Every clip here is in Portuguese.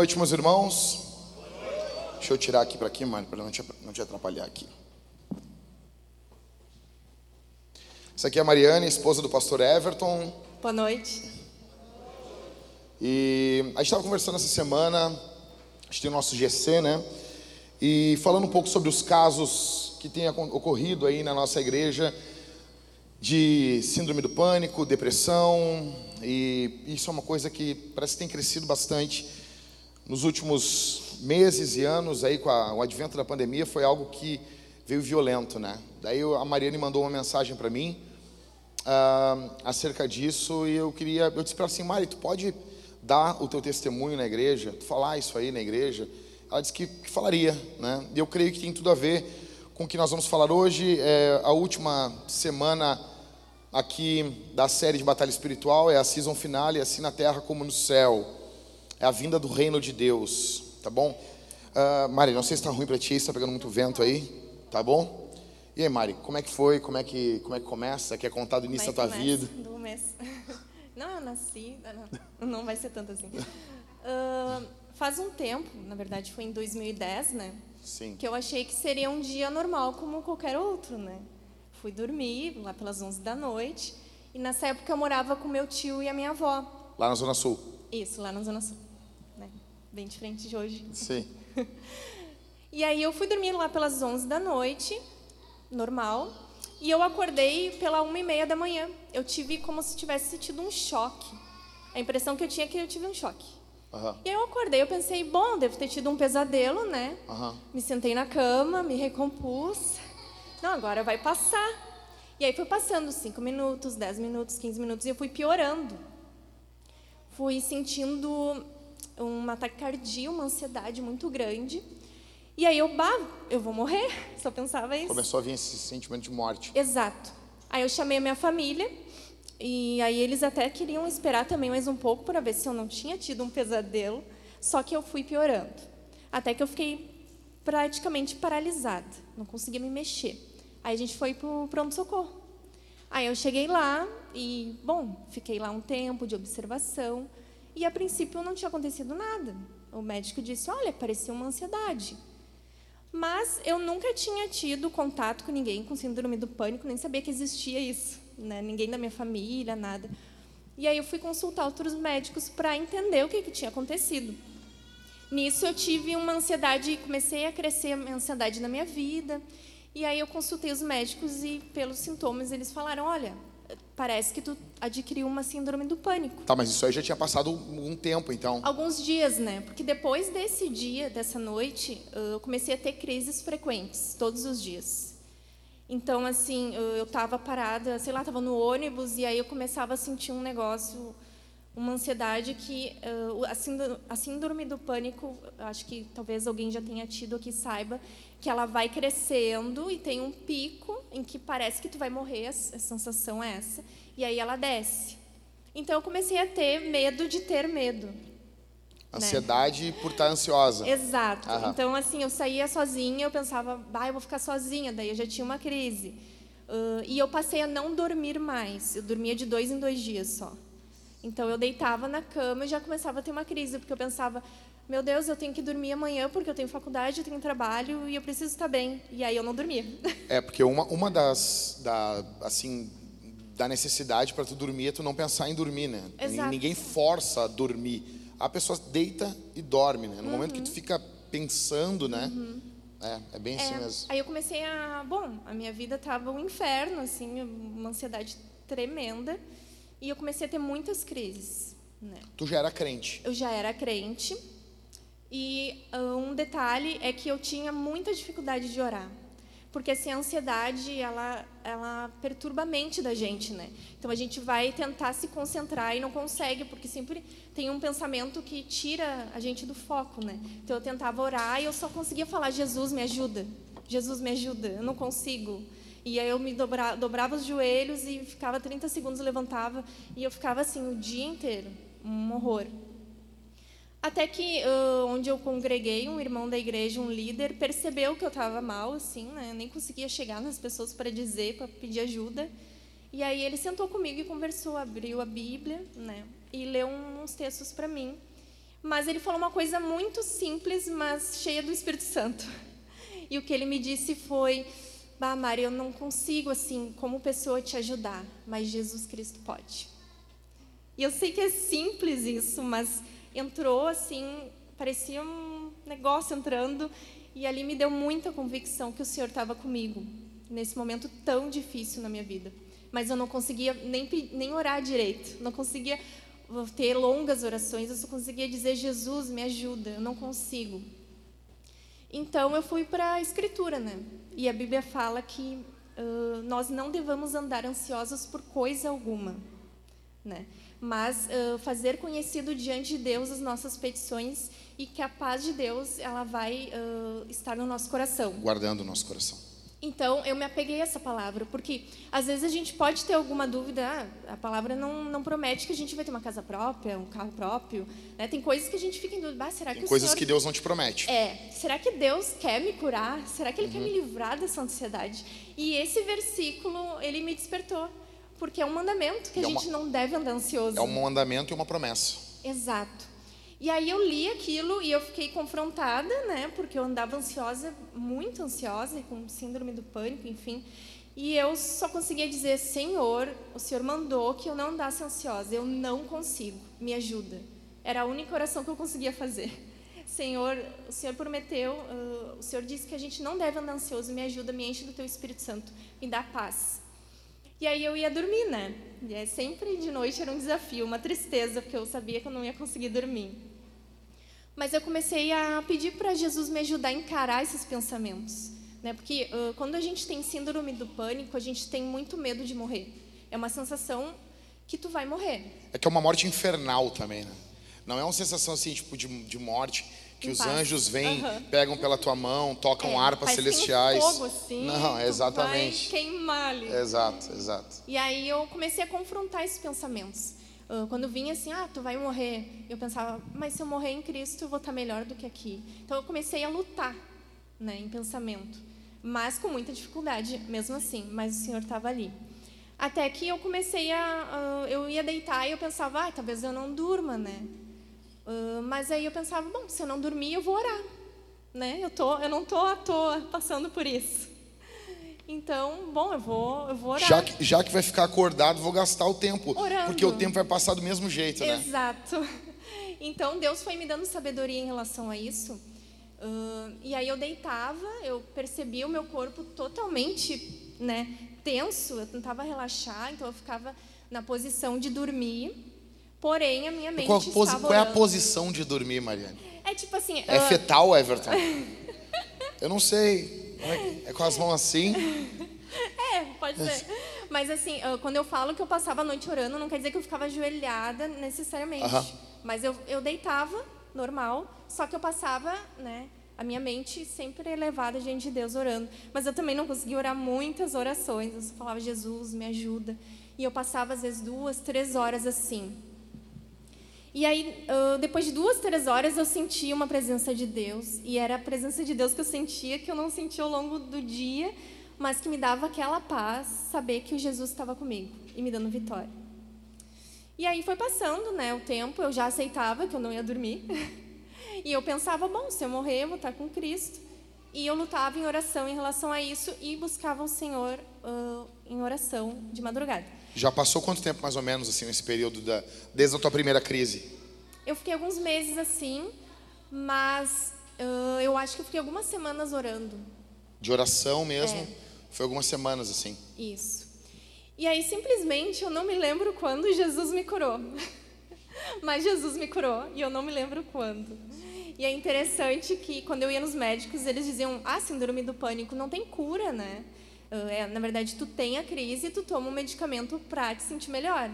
Boa noite, meus irmãos. Deixa eu tirar aqui para aqui, mano, para não te, não te atrapalhar aqui. Essa aqui é a Mariane, esposa do pastor Everton. Boa noite. E a gente estava conversando essa semana, a gente tem o nosso GC, né? E falando um pouco sobre os casos que têm ocorrido aí na nossa igreja de síndrome do pânico, depressão, e isso é uma coisa que parece que tem crescido bastante nos últimos meses e anos aí com a, o advento da pandemia foi algo que veio violento, né? Daí a Mariane mandou uma mensagem para mim uh, acerca disso e eu queria, eu disse para ela assim, Mari, tu pode dar o teu testemunho na igreja, tu falar isso aí na igreja? Ela disse que, que falaria, né? E eu creio que tem tudo a ver com o que nós vamos falar hoje. É a última semana aqui da série de batalha espiritual é a season finale, assim na terra como no céu. É a vinda do reino de Deus, tá bom? Uh, Mari, não sei se está ruim para ti, está pegando muito vento aí, tá bom? E aí, Mari, como é que foi? Como é que, como é que começa? Quer contar do início da tua vida? Do mês. Não, eu nasci, não, não vai ser tanto assim. Uh, faz um tempo, na verdade foi em 2010, né? Sim. Que eu achei que seria um dia normal como qualquer outro, né? Fui dormir lá pelas 11 da noite e nessa época eu morava com meu tio e a minha avó. Lá na Zona Sul? Isso, lá na Zona Sul. Bem diferente de hoje. Sim. e aí eu fui dormir lá pelas 11 da noite, normal, e eu acordei pela uma e meia da manhã. Eu tive como se tivesse tido um choque. A impressão que eu tinha é que eu tive um choque. Uhum. E aí eu acordei, eu pensei, bom, devo ter tido um pesadelo, né? Uhum. Me sentei na cama, me recompus. Não, agora vai passar. E aí foi passando 5 minutos, 10 minutos, 15 minutos, e eu fui piorando. Fui sentindo uma taquicardia, uma ansiedade muito grande. E aí eu, bah, eu vou morrer. Só pensava isso. Começou a vir esse sentimento de morte. Exato. Aí eu chamei a minha família, e aí eles até queriam esperar também mais um pouco para ver se eu não tinha tido um pesadelo. Só que eu fui piorando. Até que eu fiquei praticamente paralisada, não conseguia me mexer. Aí a gente foi para o pronto-socorro. Aí eu cheguei lá e, bom, fiquei lá um tempo de observação e a princípio não tinha acontecido nada. O médico disse: olha, parecia uma ansiedade. Mas eu nunca tinha tido contato com ninguém com síndrome do pânico, nem sabia que existia isso, né? ninguém da minha família, nada. E aí eu fui consultar outros médicos para entender o que, que tinha acontecido. Nisso eu tive uma ansiedade, comecei a crescer a ansiedade na minha vida. E aí eu consultei os médicos e pelos sintomas eles falaram, olha, parece que tu adquiriu uma síndrome do pânico. Tá, mas isso aí já tinha passado um tempo, então. Alguns dias, né? Porque depois desse dia, dessa noite, eu comecei a ter crises frequentes, todos os dias. Então, assim, eu estava parada, sei lá, estava no ônibus e aí eu começava a sentir um negócio, uma ansiedade que a síndrome do pânico, acho que talvez alguém já tenha tido aqui saiba, que ela vai crescendo e tem um pico em que parece que tu vai morrer, a sensação é essa, e aí ela desce. Então eu comecei a ter medo de ter medo. Né? Ansiedade né? por estar ansiosa. Exato. Aham. Então, assim, eu saía sozinha, eu pensava, ah, eu vou ficar sozinha, daí eu já tinha uma crise. Uh, e eu passei a não dormir mais. Eu dormia de dois em dois dias só. Então, eu deitava na cama e já começava a ter uma crise, porque eu pensava, meu Deus, eu tenho que dormir amanhã porque eu tenho faculdade, eu tenho trabalho e eu preciso estar bem. E aí eu não dormia. É, porque uma, uma das, da, assim, da necessidade para tu dormir é tu não pensar em dormir, né? Exato. Ninguém força a dormir. A pessoa deita e dorme, né? No uhum. momento que tu fica pensando, né? Uhum. É, é bem assim é, mesmo. Aí eu comecei a, bom, a minha vida estava um inferno, assim, uma ansiedade tremenda, e eu comecei a ter muitas crises. Né? Tu já era crente? Eu já era crente. E uh, um detalhe é que eu tinha muita dificuldade de orar. Porque assim, a ansiedade, ela, ela perturba a mente da gente, né? Então a gente vai tentar se concentrar e não consegue, porque sempre tem um pensamento que tira a gente do foco, né? Então eu tentava orar e eu só conseguia falar: Jesus, me ajuda. Jesus, me ajuda. Eu não consigo. E aí eu me dobra, dobrava os joelhos e ficava 30 segundos, levantava. E eu ficava assim o dia inteiro. Um horror. Até que, uh, onde eu congreguei, um irmão da igreja, um líder, percebeu que eu estava mal, assim, né? Eu nem conseguia chegar nas pessoas para dizer, para pedir ajuda. E aí ele sentou comigo e conversou, abriu a Bíblia, né? E leu uns textos para mim. Mas ele falou uma coisa muito simples, mas cheia do Espírito Santo. E o que ele me disse foi: Bah, Mari, eu não consigo, assim, como pessoa te ajudar, mas Jesus Cristo pode. E eu sei que é simples isso, mas entrou assim, parecia um negócio entrando, e ali me deu muita convicção que o Senhor estava comigo, nesse momento tão difícil na minha vida. Mas eu não conseguia nem, nem orar direito, não conseguia ter longas orações, eu só conseguia dizer: Jesus, me ajuda, eu não consigo. Então eu fui para a Escritura, né? E a Bíblia fala que uh, nós não devemos andar ansiosos por coisa alguma, né? Mas uh, fazer conhecido diante de Deus as nossas petições e que a paz de Deus ela vai uh, estar no nosso coração. Guardando o nosso coração. Então, eu me apeguei a essa palavra, porque às vezes a gente pode ter alguma dúvida, ah, a palavra não, não promete que a gente vai ter uma casa própria, um carro próprio. Né? Tem coisas que a gente fica em dúvida, ah, será Tem que coisas Senhor... que Deus não te promete. É, será que Deus quer me curar? Será que Ele uhum. quer me livrar dessa ansiedade? E esse versículo, ele me despertou, porque é um mandamento que a é gente não deve andar ansioso. É um mandamento e uma promessa. Exato. E aí eu li aquilo e eu fiquei confrontada, né? Porque eu andava ansiosa, muito ansiosa, com síndrome do pânico, enfim. E eu só conseguia dizer: Senhor, o Senhor mandou que eu não andasse ansiosa. Eu não consigo. Me ajuda. Era a única oração que eu conseguia fazer. Senhor, o Senhor prometeu, uh, o Senhor disse que a gente não deve andar ansioso. Me ajuda, me enche do Teu Espírito Santo, me dá paz. E aí eu ia dormir, né? E é sempre de noite era um desafio, uma tristeza, porque eu sabia que eu não ia conseguir dormir. Mas eu comecei a pedir para Jesus me ajudar a encarar esses pensamentos. Né? Porque uh, quando a gente tem síndrome do pânico, a gente tem muito medo de morrer. É uma sensação que tu vai morrer. É que é uma morte infernal também, né? Não é uma sensação assim, tipo, de, de morte, que em os paz. anjos vêm, uhum. pegam pela tua mão, tocam é, harpas celestiais. Fogo, assim, Não, exatamente. Vai queimar ali. Exato, exato. E aí eu comecei a confrontar esses pensamentos. Uh, quando vinha assim, ah, tu vai morrer, eu pensava, mas se eu morrer em Cristo, eu vou estar melhor do que aqui. Então eu comecei a lutar, né, em pensamento, mas com muita dificuldade, mesmo assim. Mas o Senhor estava ali. Até que eu comecei a, uh, eu ia deitar e eu pensava, ah, talvez eu não durma, né? Uh, mas aí eu pensava, bom, se eu não dormir, eu vou orar, né? Eu tô, eu não tô à toa passando por isso. Então, bom, eu vou, eu vou orar. Já que, já que vai ficar acordado, vou gastar o tempo. Orando. Porque o tempo vai passar do mesmo jeito, né? Exato. Então, Deus foi me dando sabedoria em relação a isso. Uh, e aí eu deitava, eu percebia o meu corpo totalmente né, tenso, eu tentava relaxar, então eu ficava na posição de dormir. Porém, a minha mente qual, estava Qual é a posição de dormir, Mariane? É tipo assim... É uh... fetal, Everton? eu não sei. É, é com as mãos assim? É, pode ser. Mas assim, quando eu falo que eu passava a noite orando, não quer dizer que eu ficava ajoelhada necessariamente. Mas eu, eu deitava, normal, só que eu passava, né, a minha mente sempre elevada diante de Deus orando. Mas eu também não conseguia orar muitas orações. Eu só falava, Jesus, me ajuda. E eu passava às vezes duas, três horas assim. E aí, depois de duas, três horas, eu senti uma presença de Deus. E era a presença de Deus que eu sentia, que eu não sentia ao longo do dia, mas que me dava aquela paz, saber que o Jesus estava comigo e me dando vitória. E aí foi passando né, o tempo, eu já aceitava que eu não ia dormir. E eu pensava, bom, se eu morrer, eu vou estar com Cristo. E eu lutava em oração em relação a isso e buscava o Senhor uh, em oração de madrugada. Já passou quanto tempo mais ou menos assim nesse período da desde a tua primeira crise? Eu fiquei alguns meses assim, mas uh, eu acho que eu fiquei algumas semanas orando. De oração mesmo? É. Foi algumas semanas assim. Isso. E aí simplesmente eu não me lembro quando Jesus me curou. mas Jesus me curou e eu não me lembro quando. E é interessante que quando eu ia nos médicos, eles diziam: "Ah, síndrome do pânico não tem cura, né?" Ah, é, na verdade, tu tem a crise e tu toma um medicamento para te sentir melhor.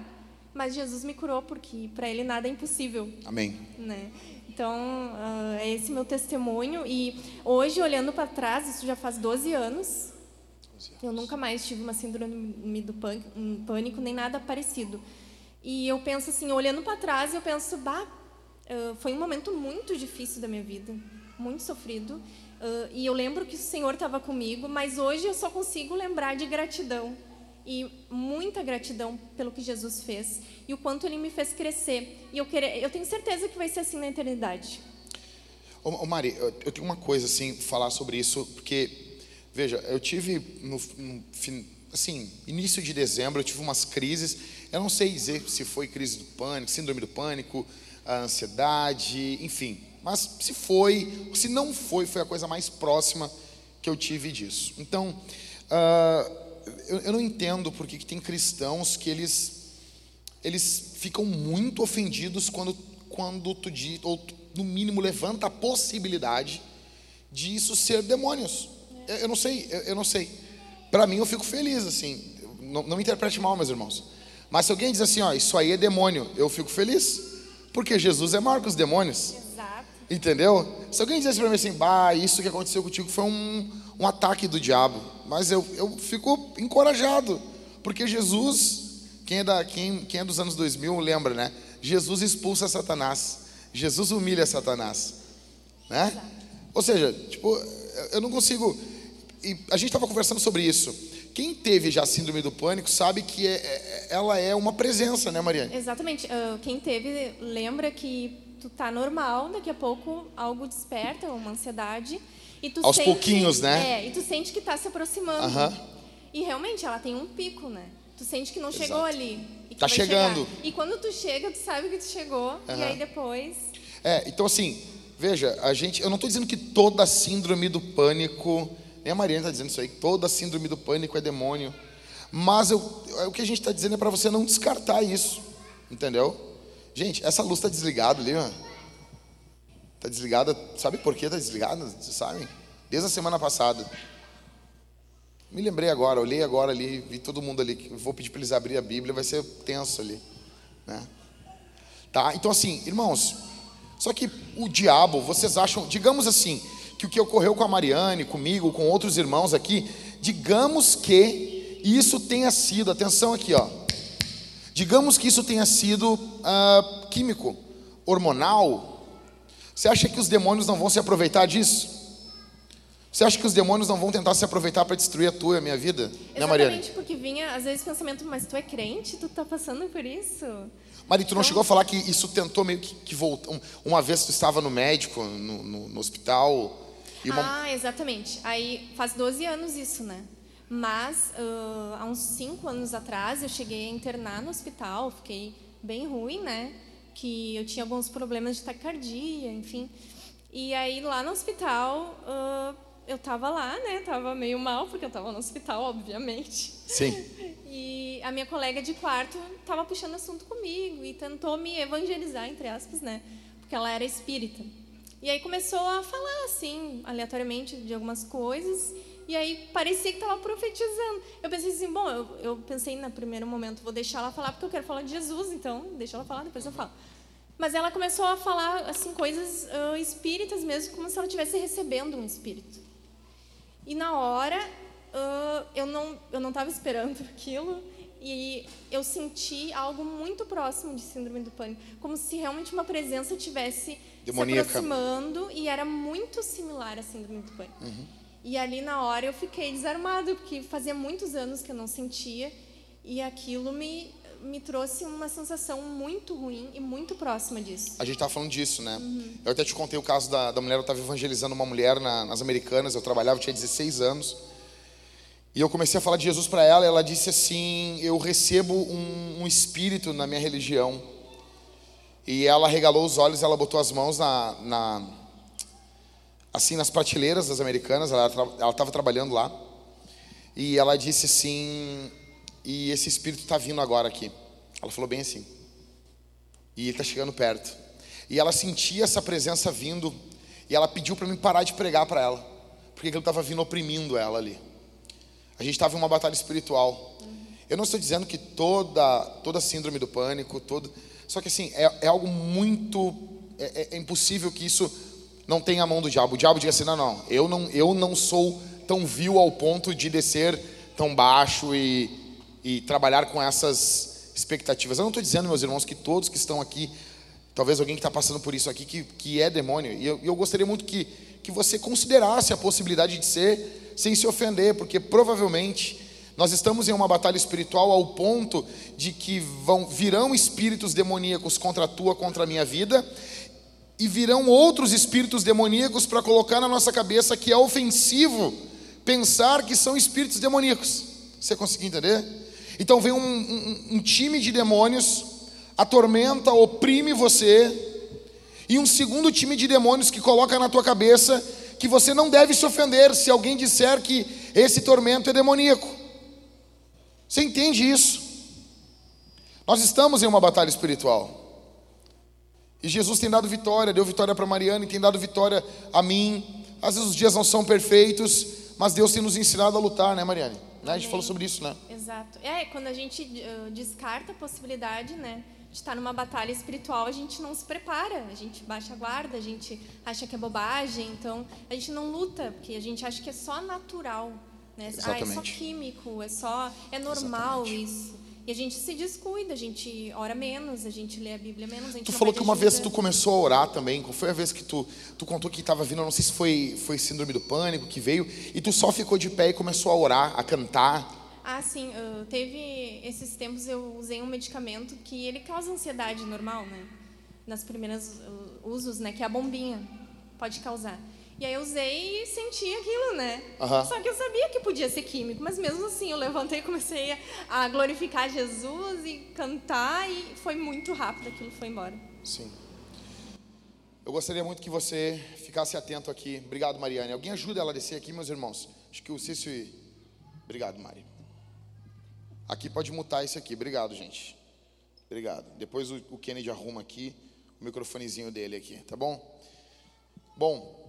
Mas Jesus me curou porque para Ele nada é impossível. Amém. Né? Então, uh, é esse meu testemunho. E hoje, olhando para trás, isso já faz 12 anos, 12 anos, eu nunca mais tive uma síndrome do pânico, pânico nem nada parecido. E eu penso assim, olhando para trás, eu penso, bah, uh, foi um momento muito difícil da minha vida, muito sofrido. Uh, e eu lembro que o Senhor estava comigo, mas hoje eu só consigo lembrar de gratidão. e muita gratidão pelo que Jesus fez e o quanto ele me fez crescer. E eu, querer, eu tenho certeza que vai ser assim na eternidade. Ô, ô Mari, eu, eu tenho uma coisa assim, falar sobre isso, porque, veja, eu tive no, no assim, início de dezembro, eu tive umas crises, eu não sei dizer se foi crise do pânico, síndrome do pânico, a ansiedade, enfim. Mas se foi, se não foi, foi a coisa mais próxima que eu tive disso. Então, uh, eu, eu, não entendo porque que tem cristãos que eles, eles ficam muito ofendidos quando, quando tu diz, ou no mínimo levanta a possibilidade de isso ser demônios. Eu, eu não sei, eu, eu não sei. Para mim, eu fico feliz, assim. Não, não me interprete mal, meus irmãos. Mas se alguém diz assim, ó, isso aí é demônio, eu fico feliz. Porque Jesus é maior que os demônios. Entendeu? Se alguém dissesse para mim assim, bah, isso que aconteceu contigo foi um, um ataque do diabo. Mas eu, eu fico encorajado. Porque Jesus, quem é, da, quem, quem é dos anos 2000 lembra, né? Jesus expulsa Satanás. Jesus humilha Satanás. Né? Ou seja, tipo, eu não consigo e a gente estava conversando sobre isso. Quem teve já síndrome do pânico sabe que é, é, ela é uma presença, né, Mariane? Exatamente. Uh, quem teve lembra que tu tá normal, daqui a pouco algo desperta, uma ansiedade. E tu Aos sente, pouquinhos, né? É, e tu sente que está se aproximando. Uh -huh. E realmente ela tem um pico, né? Tu sente que não Exato. chegou ali. Tá chegando. Chegar. E quando tu chega, tu sabe que tu chegou. Uh -huh. E aí depois. É, então assim, veja, a gente. Eu não estou dizendo que toda síndrome do pânico nem a Mariana está dizendo isso aí, toda síndrome do pânico é demônio. Mas eu, o que a gente está dizendo é para você não descartar isso. Entendeu? Gente, essa luz está desligada ali, ó. Está desligada. Sabe por que está desligada? Vocês sabem? Desde a semana passada. Me lembrei agora, olhei agora ali, vi todo mundo ali. Vou pedir para eles abrir a Bíblia, vai ser tenso ali. Né? Tá? Então, assim, irmãos, só que o diabo, vocês acham, digamos assim, que o que ocorreu com a Mariane, comigo, com outros irmãos aqui, digamos que isso tenha sido, atenção aqui, ó, digamos que isso tenha sido uh, químico, hormonal. Você acha que os demônios não vão se aproveitar disso? Você acha que os demônios não vão tentar se aproveitar para destruir a tua e a minha vida? Exatamente, né, Mariane? porque vinha, às vezes, pensamento, mas tu é crente? Tu tá passando por isso? Mari, tu não então... chegou a falar que isso tentou meio que, que voltar. Uma vez tu estava no médico, no, no, no hospital, uma... Ah, exatamente. Aí faz 12 anos isso, né? Mas uh, há uns 5 anos atrás eu cheguei a internar no hospital, fiquei bem ruim, né? Que eu tinha alguns problemas de taquicardia, enfim. E aí lá no hospital uh, eu tava lá, né? Tava meio mal porque eu tava no hospital, obviamente. Sim. E a minha colega de quarto tava puxando assunto comigo e tentou me evangelizar entre aspas, né? Porque ela era espírita. E aí começou a falar assim, aleatoriamente, de algumas coisas. E aí parecia que estava profetizando. Eu pensei assim, bom, eu, eu pensei no primeiro momento, vou deixar ela falar porque eu quero falar de Jesus, então deixa ela falar, depois eu falo. Mas ela começou a falar assim coisas uh, espíritas mesmo, como se ela estivesse recebendo um espírito. E na hora uh, eu não eu não estava esperando aquilo e eu senti algo muito próximo de síndrome do pânico, como se realmente uma presença tivesse Demoníaca. se aproximando e era muito similar a síndrome do pânico. Uhum. E ali na hora eu fiquei desarmado, porque fazia muitos anos que eu não sentia e aquilo me me trouxe uma sensação muito ruim e muito próxima disso. A gente estava falando disso, né? Uhum. Eu até te contei o caso da, da mulher, eu estava evangelizando uma mulher na, nas Americanas, eu trabalhava, eu tinha 16 anos. E eu comecei a falar de Jesus para ela, e ela disse assim: Eu recebo um, um, espírito na minha religião. E ela regalou os olhos, ela botou as mãos na, na assim nas prateleiras das americanas, ela estava trabalhando lá. E ela disse assim: E esse espírito está vindo agora aqui. Ela falou bem assim. E ele está chegando perto. E ela sentia essa presença vindo. E ela pediu para mim parar de pregar para ela, porque ele estava vindo oprimindo ela ali. A gente estava em uma batalha espiritual. Eu não estou dizendo que toda, toda síndrome do pânico, todo, só que assim, é, é algo muito. É, é, impossível que isso não tenha a mão do diabo. O diabo diga assim: não, não, eu não, eu não sou tão vil ao ponto de descer tão baixo e, e trabalhar com essas expectativas. Eu não estou dizendo, meus irmãos, que todos que estão aqui, talvez alguém que está passando por isso aqui, que, que é demônio. E eu, eu gostaria muito que, que você considerasse a possibilidade de ser sem se ofender, porque provavelmente Nós estamos em uma batalha espiritual ao ponto de que vão, virão espíritos demoníacos contra a tua, contra a minha vida, e virão outros espíritos demoníacos para colocar na nossa cabeça que é ofensivo pensar que são espíritos demoníacos. Você conseguiu entender? Então vem um, um, um time de demônios, atormenta, oprime você, e um segundo time de demônios que coloca na tua cabeça que você não deve se ofender se alguém disser que esse tormento é demoníaco. Você entende isso? Nós estamos em uma batalha espiritual. E Jesus tem dado vitória, deu vitória para Mariana e tem dado vitória a mim. Às vezes os dias não são perfeitos, mas Deus tem nos ensinado a lutar, né, Mariane? Né? A gente falou sobre isso, né? Exato. É, quando a gente uh, descarta a possibilidade, né, de estar numa batalha espiritual, a gente não se prepara, a gente baixa a guarda, a gente acha que é bobagem, então a gente não luta, porque a gente acha que é só natural, né? Ah, é só químico, é só é normal Exatamente. isso. E a gente se descuida, a gente ora menos, a gente lê a Bíblia menos. A gente tu falou que uma ajuda. vez tu começou a orar também. Qual foi a vez que tu, tu contou que estava vindo? Eu não sei se foi, foi síndrome do pânico que veio. E tu só ficou de pé e começou a orar, a cantar. Ah, sim. Teve esses tempos eu usei um medicamento que ele causa ansiedade normal, né? Nas primeiras uh, usos, né? Que é a bombinha. Pode causar. E aí eu usei e senti aquilo, né? Uhum. Só que eu sabia que podia ser químico, mas mesmo assim eu levantei e comecei a glorificar Jesus e cantar e foi muito rápido, aquilo foi embora. Sim. Eu gostaria muito que você ficasse atento aqui. Obrigado, Mariane. Alguém ajuda ela a descer aqui, meus irmãos? Acho que o Cício. Obrigado, Mari. Aqui pode mutar isso aqui. Obrigado, gente. Obrigado. Depois o Kennedy arruma aqui o microfonezinho dele aqui, tá bom? Bom,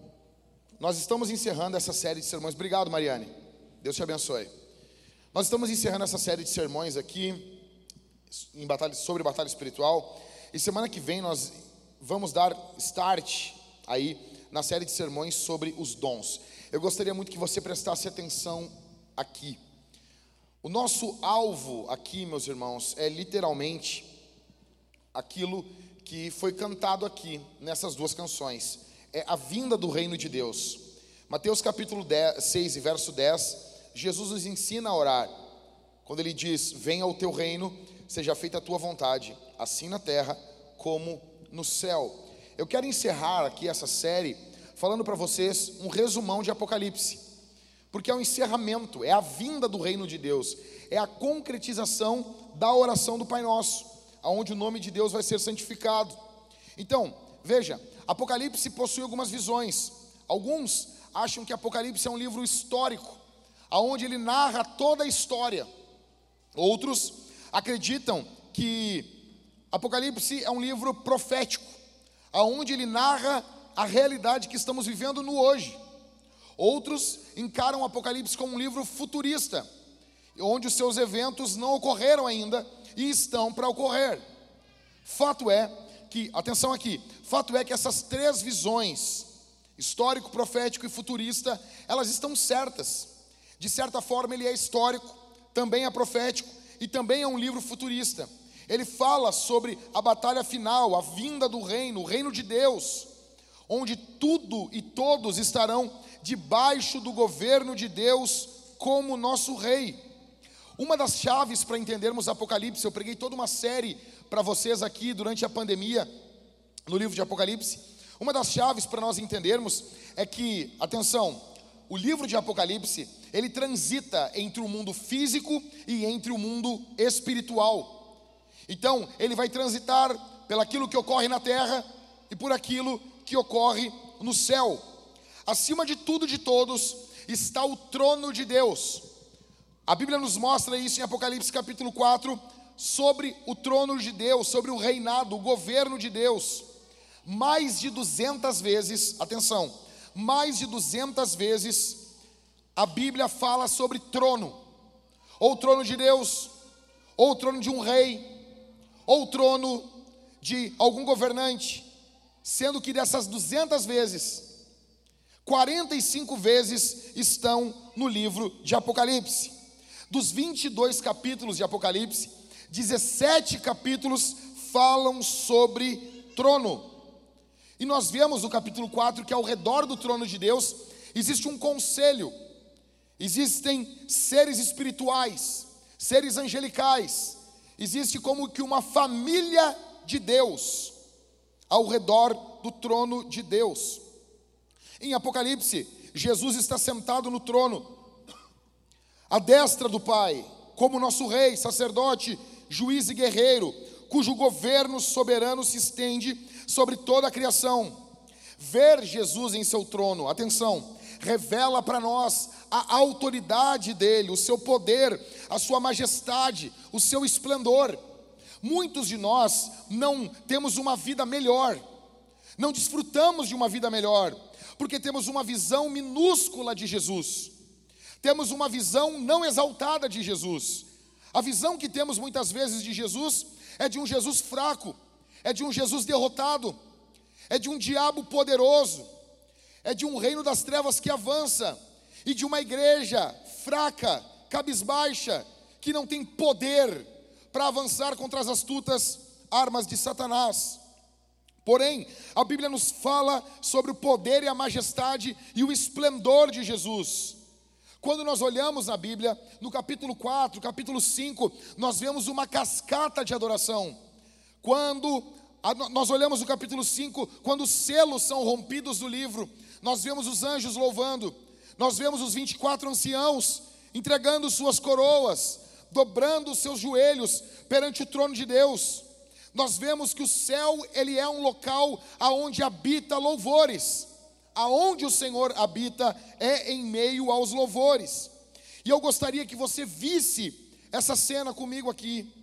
nós estamos encerrando essa série de sermões. Obrigado, Mariane. Deus te abençoe. Nós estamos encerrando essa série de sermões aqui em batalha, sobre batalha espiritual. E semana que vem nós vamos dar start aí na série de sermões sobre os dons. Eu gostaria muito que você prestasse atenção aqui. O nosso alvo aqui, meus irmãos, é literalmente aquilo que foi cantado aqui nessas duas canções é a vinda do reino de Deus. Mateus capítulo 10, 6 e verso 10, Jesus nos ensina a orar. Quando ele diz: Venha o teu reino, seja feita a tua vontade, assim na terra como no céu. Eu quero encerrar aqui essa série falando para vocês um resumão de Apocalipse, porque é o encerramento, é a vinda do reino de Deus, é a concretização da oração do Pai Nosso, aonde o nome de Deus vai ser santificado. Então, veja, Apocalipse possui algumas visões. Alguns acham que Apocalipse é um livro histórico, aonde ele narra toda a história. Outros acreditam que Apocalipse é um livro profético, aonde ele narra a realidade que estamos vivendo no hoje. Outros encaram Apocalipse como um livro futurista, onde os seus eventos não ocorreram ainda e estão para ocorrer. Fato é que, atenção aqui, fato é que essas três visões, histórico, profético e futurista, elas estão certas. De certa forma, ele é histórico, também é profético e também é um livro futurista. Ele fala sobre a batalha final, a vinda do reino, o reino de Deus, onde tudo e todos estarão debaixo do governo de Deus como nosso rei. Uma das chaves para entendermos Apocalipse, eu preguei toda uma série para vocês aqui durante a pandemia, no livro de Apocalipse. Uma das chaves para nós entendermos é que, atenção, o livro de Apocalipse, ele transita entre o mundo físico e entre o mundo espiritual. Então, ele vai transitar pelaquilo que ocorre na terra e por aquilo que ocorre no céu. Acima de tudo de todos está o trono de Deus. A Bíblia nos mostra isso em Apocalipse capítulo 4, sobre o trono de Deus, sobre o reinado, o governo de Deus. Mais de 200 vezes, atenção, mais de 200 vezes a Bíblia fala sobre trono, ou trono de Deus, ou trono de um rei, ou trono de algum governante, sendo que dessas 200 vezes, 45 vezes estão no livro de Apocalipse. Dos 22 capítulos de Apocalipse, 17 capítulos falam sobre trono. E nós vemos no capítulo 4 que ao redor do trono de Deus existe um conselho. Existem seres espirituais, seres angelicais. Existe como que uma família de Deus ao redor do trono de Deus. Em Apocalipse, Jesus está sentado no trono, à destra do Pai, como nosso rei, sacerdote, juiz e guerreiro, cujo governo soberano se estende sobre toda a criação. Ver Jesus em seu trono, atenção, revela para nós a autoridade dele, o seu poder, a sua majestade, o seu esplendor. Muitos de nós não temos uma vida melhor, não desfrutamos de uma vida melhor, porque temos uma visão minúscula de Jesus, temos uma visão não exaltada de Jesus. A visão que temos muitas vezes de Jesus é de um Jesus fraco, é de um Jesus derrotado, é de um diabo poderoso, é de um reino das trevas que avança e de uma igreja fraca, cabisbaixa, que não tem poder para avançar contra as astutas armas de Satanás. Porém, a Bíblia nos fala sobre o poder e a majestade e o esplendor de Jesus. Quando nós olhamos na Bíblia, no capítulo 4, capítulo 5, nós vemos uma cascata de adoração. Quando nós olhamos no capítulo 5, quando os selos são rompidos do livro, nós vemos os anjos louvando, nós vemos os 24 anciãos entregando suas coroas, dobrando os seus joelhos perante o trono de Deus nós vemos que o céu, ele é um local aonde habita louvores. Aonde o Senhor habita é em meio aos louvores. E eu gostaria que você visse essa cena comigo aqui.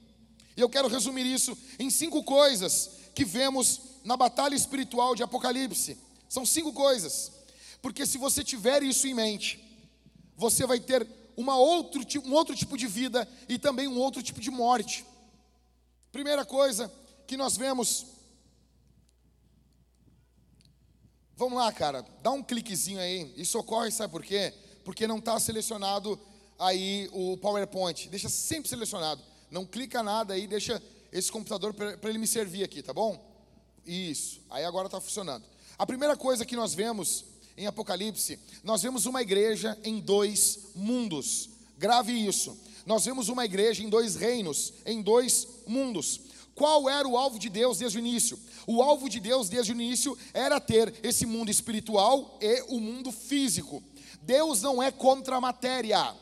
E eu quero resumir isso em cinco coisas que vemos na batalha espiritual de Apocalipse. São cinco coisas. Porque se você tiver isso em mente, você vai ter uma outro, um outro tipo de vida e também um outro tipo de morte. Primeira coisa que nós vemos. Vamos lá, cara, dá um cliquezinho aí. Isso ocorre, sabe por quê? Porque não está selecionado aí o PowerPoint. Deixa sempre selecionado. Não clica nada aí, deixa esse computador para ele me servir aqui, tá bom? Isso. Aí agora está funcionando. A primeira coisa que nós vemos em Apocalipse, nós vemos uma igreja em dois mundos. Grave isso. Nós vemos uma igreja em dois reinos, em dois mundos. Qual era o alvo de Deus desde o início? O alvo de Deus desde o início era ter esse mundo espiritual e o mundo físico. Deus não é contra a matéria.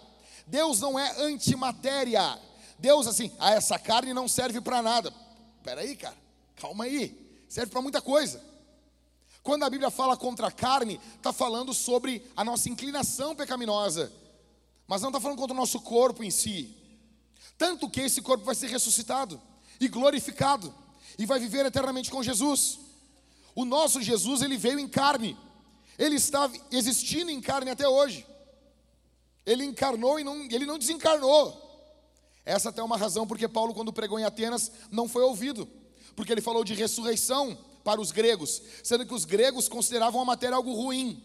Deus não é antimatéria. Deus assim, ah, essa carne não serve para nada. Espera aí, cara. Calma aí. Serve para muita coisa. Quando a Bíblia fala contra a carne, está falando sobre a nossa inclinação pecaminosa. Mas não está falando contra o nosso corpo em si. Tanto que esse corpo vai ser ressuscitado e glorificado e vai viver eternamente com Jesus. O nosso Jesus, ele veio em carne. Ele está existindo em carne até hoje. Ele encarnou e não, ele não desencarnou. Essa até é uma razão porque Paulo, quando pregou em Atenas, não foi ouvido. Porque ele falou de ressurreição para os gregos, sendo que os gregos consideravam a matéria algo ruim.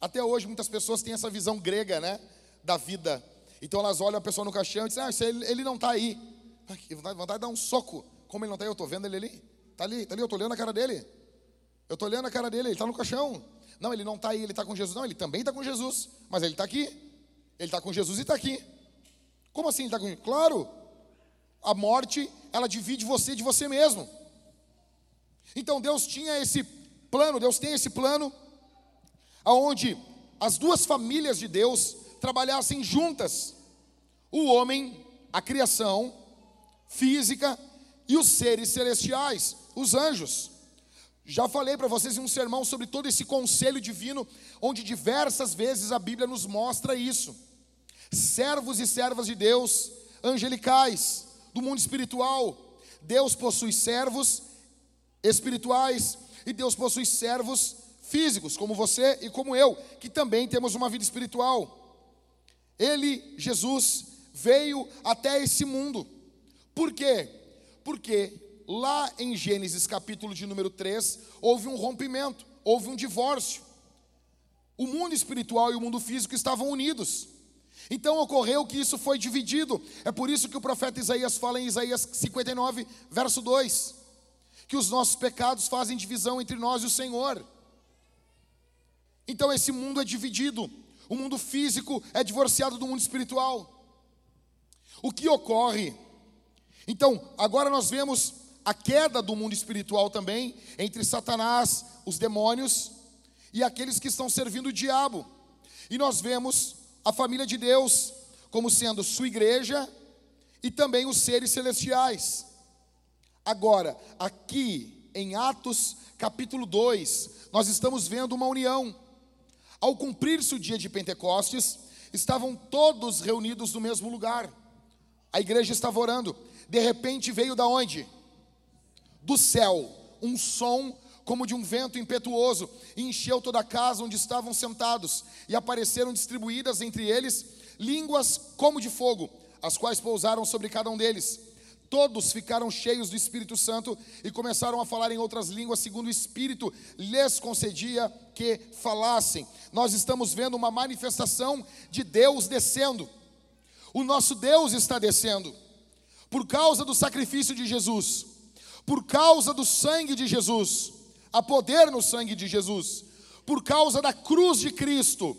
Até hoje, muitas pessoas têm essa visão grega, né? Da vida. Então elas olham a pessoa no caixão e dizem: Ah, ele, ele não está aí. Que vontade, de dar um soco. Como ele não está aí, eu estou vendo ele ali. Está ali, está ali, eu estou olhando a cara dele. Eu estou olhando a cara dele, ele está no caixão. Não, ele não está aí, ele está com Jesus. Não, ele também está com Jesus. Mas ele está aqui. Ele está com Jesus e está aqui. Como assim ele está com Claro, a morte, ela divide você de você mesmo. Então Deus tinha esse plano, Deus tem esse plano, aonde as duas famílias de Deus trabalhassem juntas. O homem, a criação, física e os seres celestiais, os anjos. Já falei para vocês em um sermão sobre todo esse conselho divino, onde diversas vezes a Bíblia nos mostra isso. Servos e servas de Deus, angelicais, do mundo espiritual. Deus possui servos espirituais e Deus possui servos físicos, como você e como eu, que também temos uma vida espiritual. Ele, Jesus, veio até esse mundo por quê? Porque lá em Gênesis capítulo de número 3, houve um rompimento, houve um divórcio. O mundo espiritual e o mundo físico estavam unidos. Então ocorreu que isso foi dividido. É por isso que o profeta Isaías fala em Isaías 59, verso 2, que os nossos pecados fazem divisão entre nós e o Senhor. Então esse mundo é dividido. o mundo físico é divorciado do mundo espiritual. O que ocorre? Então, agora nós vemos a queda do mundo espiritual também, entre Satanás, os demônios e aqueles que estão servindo o diabo. E nós vemos a família de Deus como sendo sua igreja e também os seres celestiais. Agora, aqui em Atos capítulo 2, nós estamos vendo uma união. Ao cumprir-se o dia de Pentecostes, estavam todos reunidos no mesmo lugar. A igreja estava orando. De repente veio da onde? Do céu, um som como de um vento impetuoso, e encheu toda a casa onde estavam sentados, e apareceram distribuídas entre eles línguas como de fogo, as quais pousaram sobre cada um deles. Todos ficaram cheios do Espírito Santo e começaram a falar em outras línguas, segundo o Espírito lhes concedia que falassem. Nós estamos vendo uma manifestação de Deus descendo. O nosso Deus está descendo por causa do sacrifício de Jesus, por causa do sangue de Jesus, há poder no sangue de Jesus, por causa da cruz de Cristo,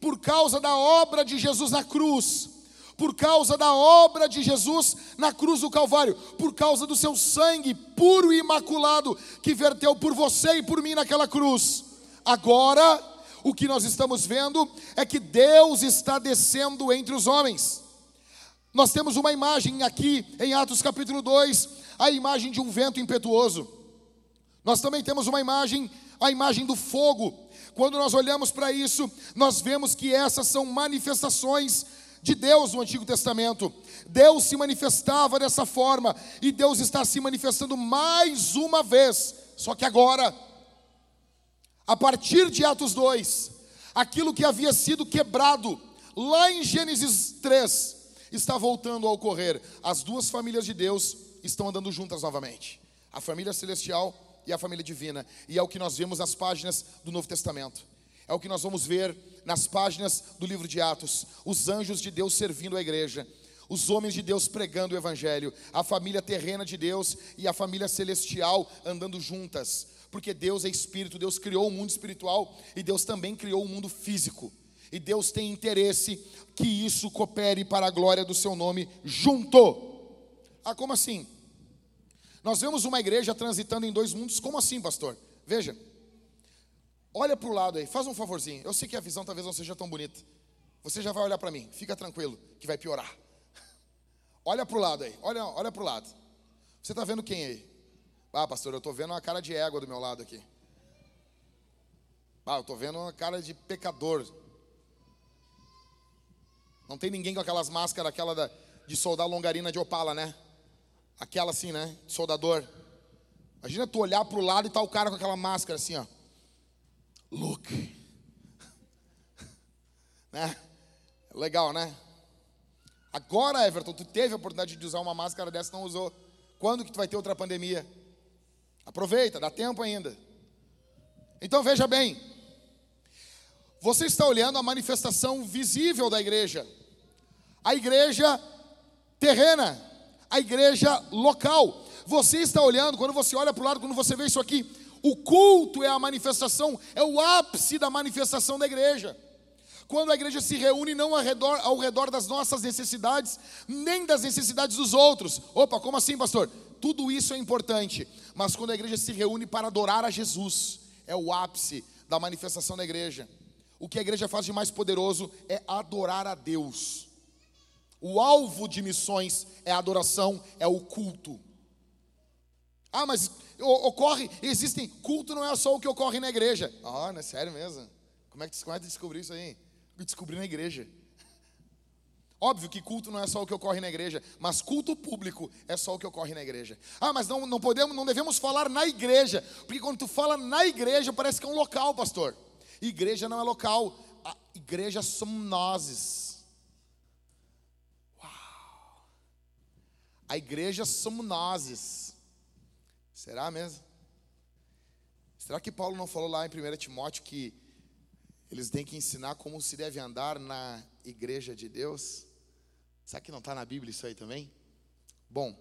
por causa da obra de Jesus na cruz por causa da obra de Jesus na cruz do Calvário, por causa do seu sangue puro e imaculado que verteu por você e por mim naquela cruz. Agora, o que nós estamos vendo é que Deus está descendo entre os homens. Nós temos uma imagem aqui em Atos capítulo 2, a imagem de um vento impetuoso. Nós também temos uma imagem, a imagem do fogo. Quando nós olhamos para isso, nós vemos que essas são manifestações de Deus no Antigo Testamento. Deus se manifestava dessa forma e Deus está se manifestando mais uma vez. Só que agora, a partir de Atos 2, aquilo que havia sido quebrado lá em Gênesis 3 está voltando a ocorrer. As duas famílias de Deus estão andando juntas novamente. A família celestial e a família divina. E é o que nós vemos nas páginas do Novo Testamento. É o que nós vamos ver nas páginas do livro de Atos: os anjos de Deus servindo a igreja, os homens de Deus pregando o evangelho, a família terrena de Deus e a família celestial andando juntas. Porque Deus é espírito, Deus criou o mundo espiritual e Deus também criou o mundo físico. E Deus tem interesse que isso coopere para a glória do seu nome junto. Ah, como assim? Nós vemos uma igreja transitando em dois mundos, como assim, pastor? Veja, Olha para o lado aí, faz um favorzinho. Eu sei que a visão talvez não seja tão bonita. Você já vai olhar para mim, fica tranquilo, que vai piorar. Olha para o lado aí, olha, olha para o lado. Você está vendo quem aí? Ah, pastor, eu estou vendo uma cara de égua do meu lado aqui. Ah, eu estou vendo uma cara de pecador. Não tem ninguém com aquelas máscaras, aquela da, de soldar longarina de opala, né? Aquela assim, né? Soldador. Imagina tu olhar para o lado e tá o cara com aquela máscara assim, ó. Look. né? Legal, né? Agora, Everton, tu teve a oportunidade de usar uma máscara dessa, não usou. Quando que tu vai ter outra pandemia? Aproveita, dá tempo ainda. Então veja bem. Você está olhando a manifestação visível da igreja. A igreja terrena, a igreja local. Você está olhando, quando você olha para o lado, quando você vê isso aqui, o culto é a manifestação, é o ápice da manifestação da igreja. Quando a igreja se reúne não ao redor, ao redor das nossas necessidades, nem das necessidades dos outros. Opa, como assim, pastor? Tudo isso é importante, mas quando a igreja se reúne para adorar a Jesus, é o ápice da manifestação da igreja. O que a igreja faz de mais poderoso é adorar a Deus. O alvo de missões é a adoração, é o culto. Ah, mas ocorre, existem, culto não é só o que ocorre na igreja. Ah, não é sério mesmo? Como é que, como é descobriu isso aí? Eu descobri na igreja. Óbvio que culto não é só o que ocorre na igreja, mas culto público é só o que ocorre na igreja. Ah, mas não, não podemos, não devemos falar na igreja, porque quando tu fala na igreja parece que é um local, pastor. Igreja não é local, a igreja somos nós. A igreja somos nós. Será mesmo? Será que Paulo não falou lá em 1 Timóteo que eles têm que ensinar como se deve andar na igreja de Deus? Será que não está na Bíblia isso aí também? Bom,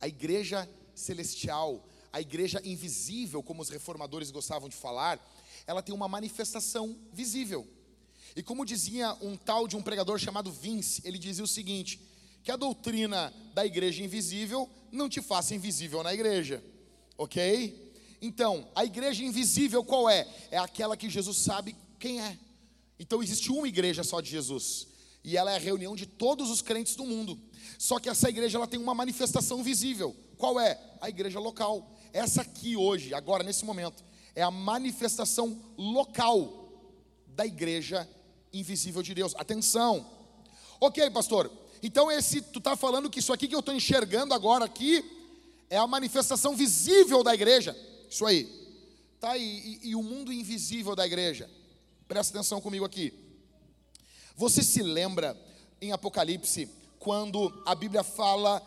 a igreja celestial, a igreja invisível, como os reformadores gostavam de falar, ela tem uma manifestação visível. E como dizia um tal de um pregador chamado Vince, ele dizia o seguinte: que a doutrina da igreja invisível não te faça invisível na igreja, ok? Então, a igreja invisível qual é? É aquela que Jesus sabe quem é. Então, existe uma igreja só de Jesus, e ela é a reunião de todos os crentes do mundo. Só que essa igreja ela tem uma manifestação visível. Qual é? A igreja local. Essa aqui hoje, agora nesse momento, é a manifestação local da igreja invisível de Deus. Atenção. OK, pastor. Então esse tu tá falando que isso aqui que eu estou enxergando agora aqui é a manifestação visível da igreja. Isso aí. Tá aí e, e o mundo invisível da igreja. Presta atenção comigo aqui. Você se lembra em Apocalipse quando a Bíblia fala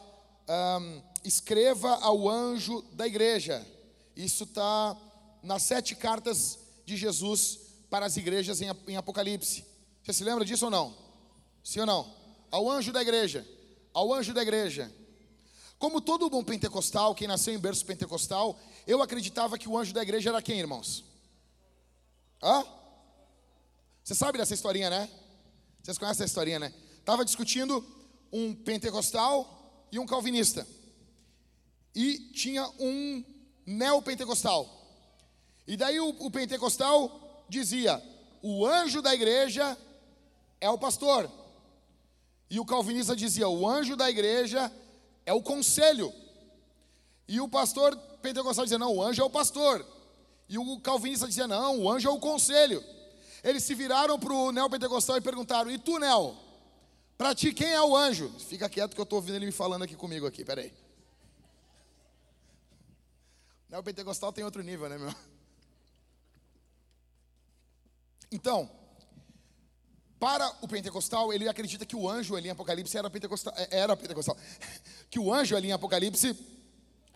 um, escreva ao anjo da igreja. Isso está nas sete cartas de Jesus para as igrejas em, em Apocalipse. Você se lembra disso ou não? Sim ou não? Ao anjo da igreja. Ao anjo da igreja. Como todo bom pentecostal, quem nasceu em berço pentecostal, eu acreditava que o anjo da igreja era quem, irmãos? Hã? Você sabe dessa historinha, né? Vocês conhecem essa historinha, né? Estava discutindo um pentecostal e um calvinista. E tinha um neopentecostal. E daí o, o pentecostal dizia: o anjo da igreja é o pastor. E o calvinista dizia: o anjo da igreja é o conselho. E o pastor pentecostal dizia: não, o anjo é o pastor. E o calvinista dizia: não, o anjo é o conselho. Eles se viraram para o neopentecostal e perguntaram: e tu, Neo? Para ti, quem é o anjo? Fica quieto que eu estou ouvindo ele me falando aqui comigo aqui, peraí. Neopentecostal tem outro nível, né, meu? Então, para o pentecostal, ele acredita que o anjo ali em Apocalipse era pentecostal, é, era pentecostal. Que o anjo ali em Apocalipse,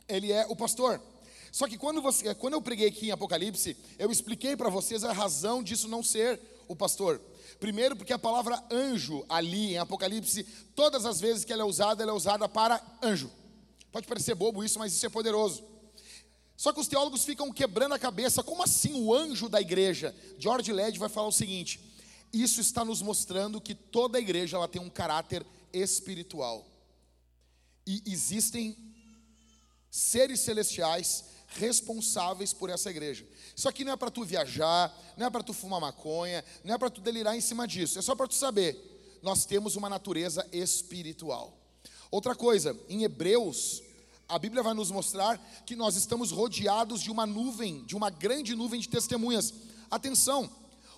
ele é o pastor. Só que quando, você, quando eu preguei aqui em Apocalipse, eu expliquei para vocês a razão disso não ser o pastor. Primeiro, porque a palavra anjo ali em Apocalipse, todas as vezes que ela é usada, ela é usada para anjo. Pode parecer bobo isso, mas isso é poderoso. Só que os teólogos ficam quebrando a cabeça, como assim o anjo da igreja? George Led vai falar o seguinte: isso está nos mostrando que toda a igreja ela tem um caráter espiritual. E existem seres celestiais responsáveis por essa igreja. Isso aqui não é para tu viajar, não é para tu fumar maconha, não é para tu delirar em cima disso. É só para tu saber, nós temos uma natureza espiritual. Outra coisa, em Hebreus a Bíblia vai nos mostrar que nós estamos rodeados de uma nuvem, de uma grande nuvem de testemunhas. Atenção,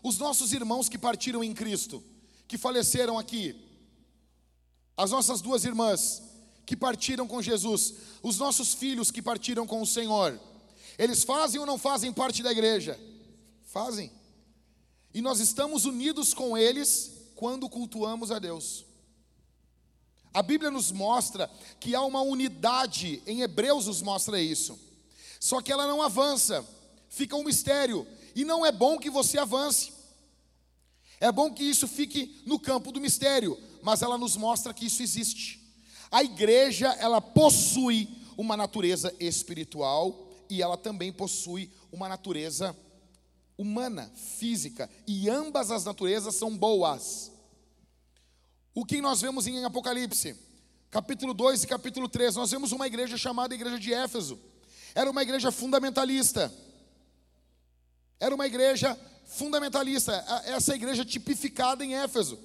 os nossos irmãos que partiram em Cristo, que faleceram aqui, as nossas duas irmãs que partiram com Jesus, os nossos filhos que partiram com o Senhor, eles fazem ou não fazem parte da igreja? Fazem. E nós estamos unidos com eles quando cultuamos a Deus. A Bíblia nos mostra que há uma unidade, em Hebreus nos mostra isso. Só que ela não avança, fica um mistério, e não é bom que você avance. É bom que isso fique no campo do mistério, mas ela nos mostra que isso existe. A igreja, ela possui uma natureza espiritual e ela também possui uma natureza humana, física, e ambas as naturezas são boas. O que nós vemos em Apocalipse? Capítulo 2 e capítulo 3, nós vemos uma igreja chamada Igreja de Éfeso. Era uma igreja fundamentalista. Era uma igreja fundamentalista, essa igreja tipificada em Éfeso.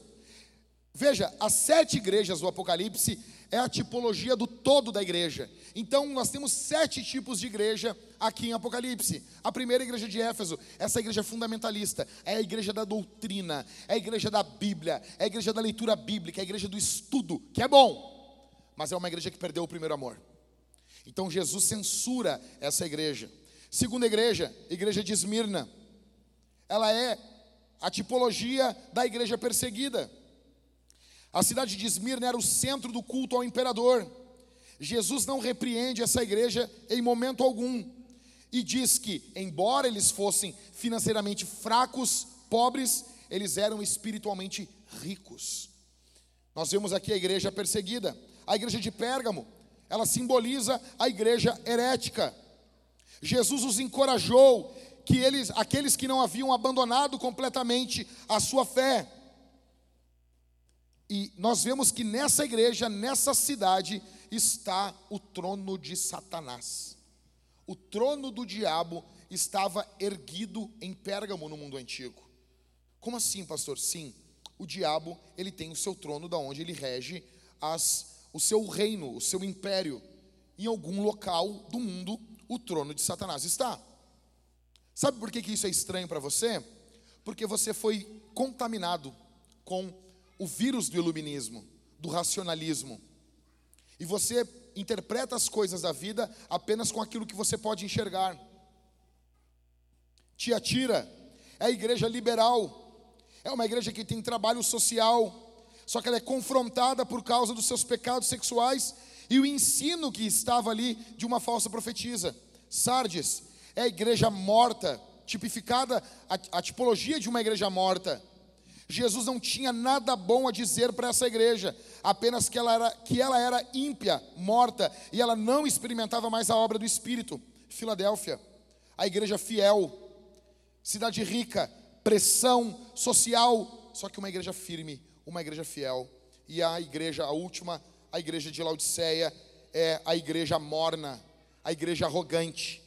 Veja, as sete igrejas do Apocalipse é a tipologia do todo da igreja. Então, nós temos sete tipos de igreja aqui em Apocalipse. A primeira igreja de Éfeso, essa igreja fundamentalista, é a igreja da doutrina, é a igreja da Bíblia, é a igreja da leitura bíblica, é a igreja do estudo, que é bom, mas é uma igreja que perdeu o primeiro amor. Então, Jesus censura essa igreja. Segunda igreja, igreja de Esmirna, ela é a tipologia da igreja perseguida. A cidade de Esmirna era o centro do culto ao imperador. Jesus não repreende essa igreja em momento algum e diz que, embora eles fossem financeiramente fracos, pobres, eles eram espiritualmente ricos. Nós vemos aqui a igreja perseguida, a igreja de Pérgamo, ela simboliza a igreja herética. Jesus os encorajou que eles, aqueles que não haviam abandonado completamente a sua fé. E nós vemos que nessa igreja, nessa cidade, está o trono de Satanás. O trono do diabo estava erguido em Pérgamo no mundo antigo. Como assim, pastor? Sim, o diabo, ele tem o seu trono da onde ele rege as, o seu reino, o seu império. Em algum local do mundo, o trono de Satanás está. Sabe por que, que isso é estranho para você? Porque você foi contaminado com o vírus do iluminismo, do racionalismo. E você interpreta as coisas da vida apenas com aquilo que você pode enxergar. Tiatira é a igreja liberal, é uma igreja que tem trabalho social, só que ela é confrontada por causa dos seus pecados sexuais e o ensino que estava ali de uma falsa profetisa. Sardes é a igreja morta, tipificada a, a tipologia de uma igreja morta. Jesus não tinha nada bom a dizer para essa igreja, apenas que ela, era, que ela era ímpia, morta, e ela não experimentava mais a obra do Espírito. Filadélfia, a igreja fiel, cidade rica, pressão social, só que uma igreja firme, uma igreja fiel. E a igreja, a última, a igreja de Laodiceia, é a igreja morna, a igreja arrogante,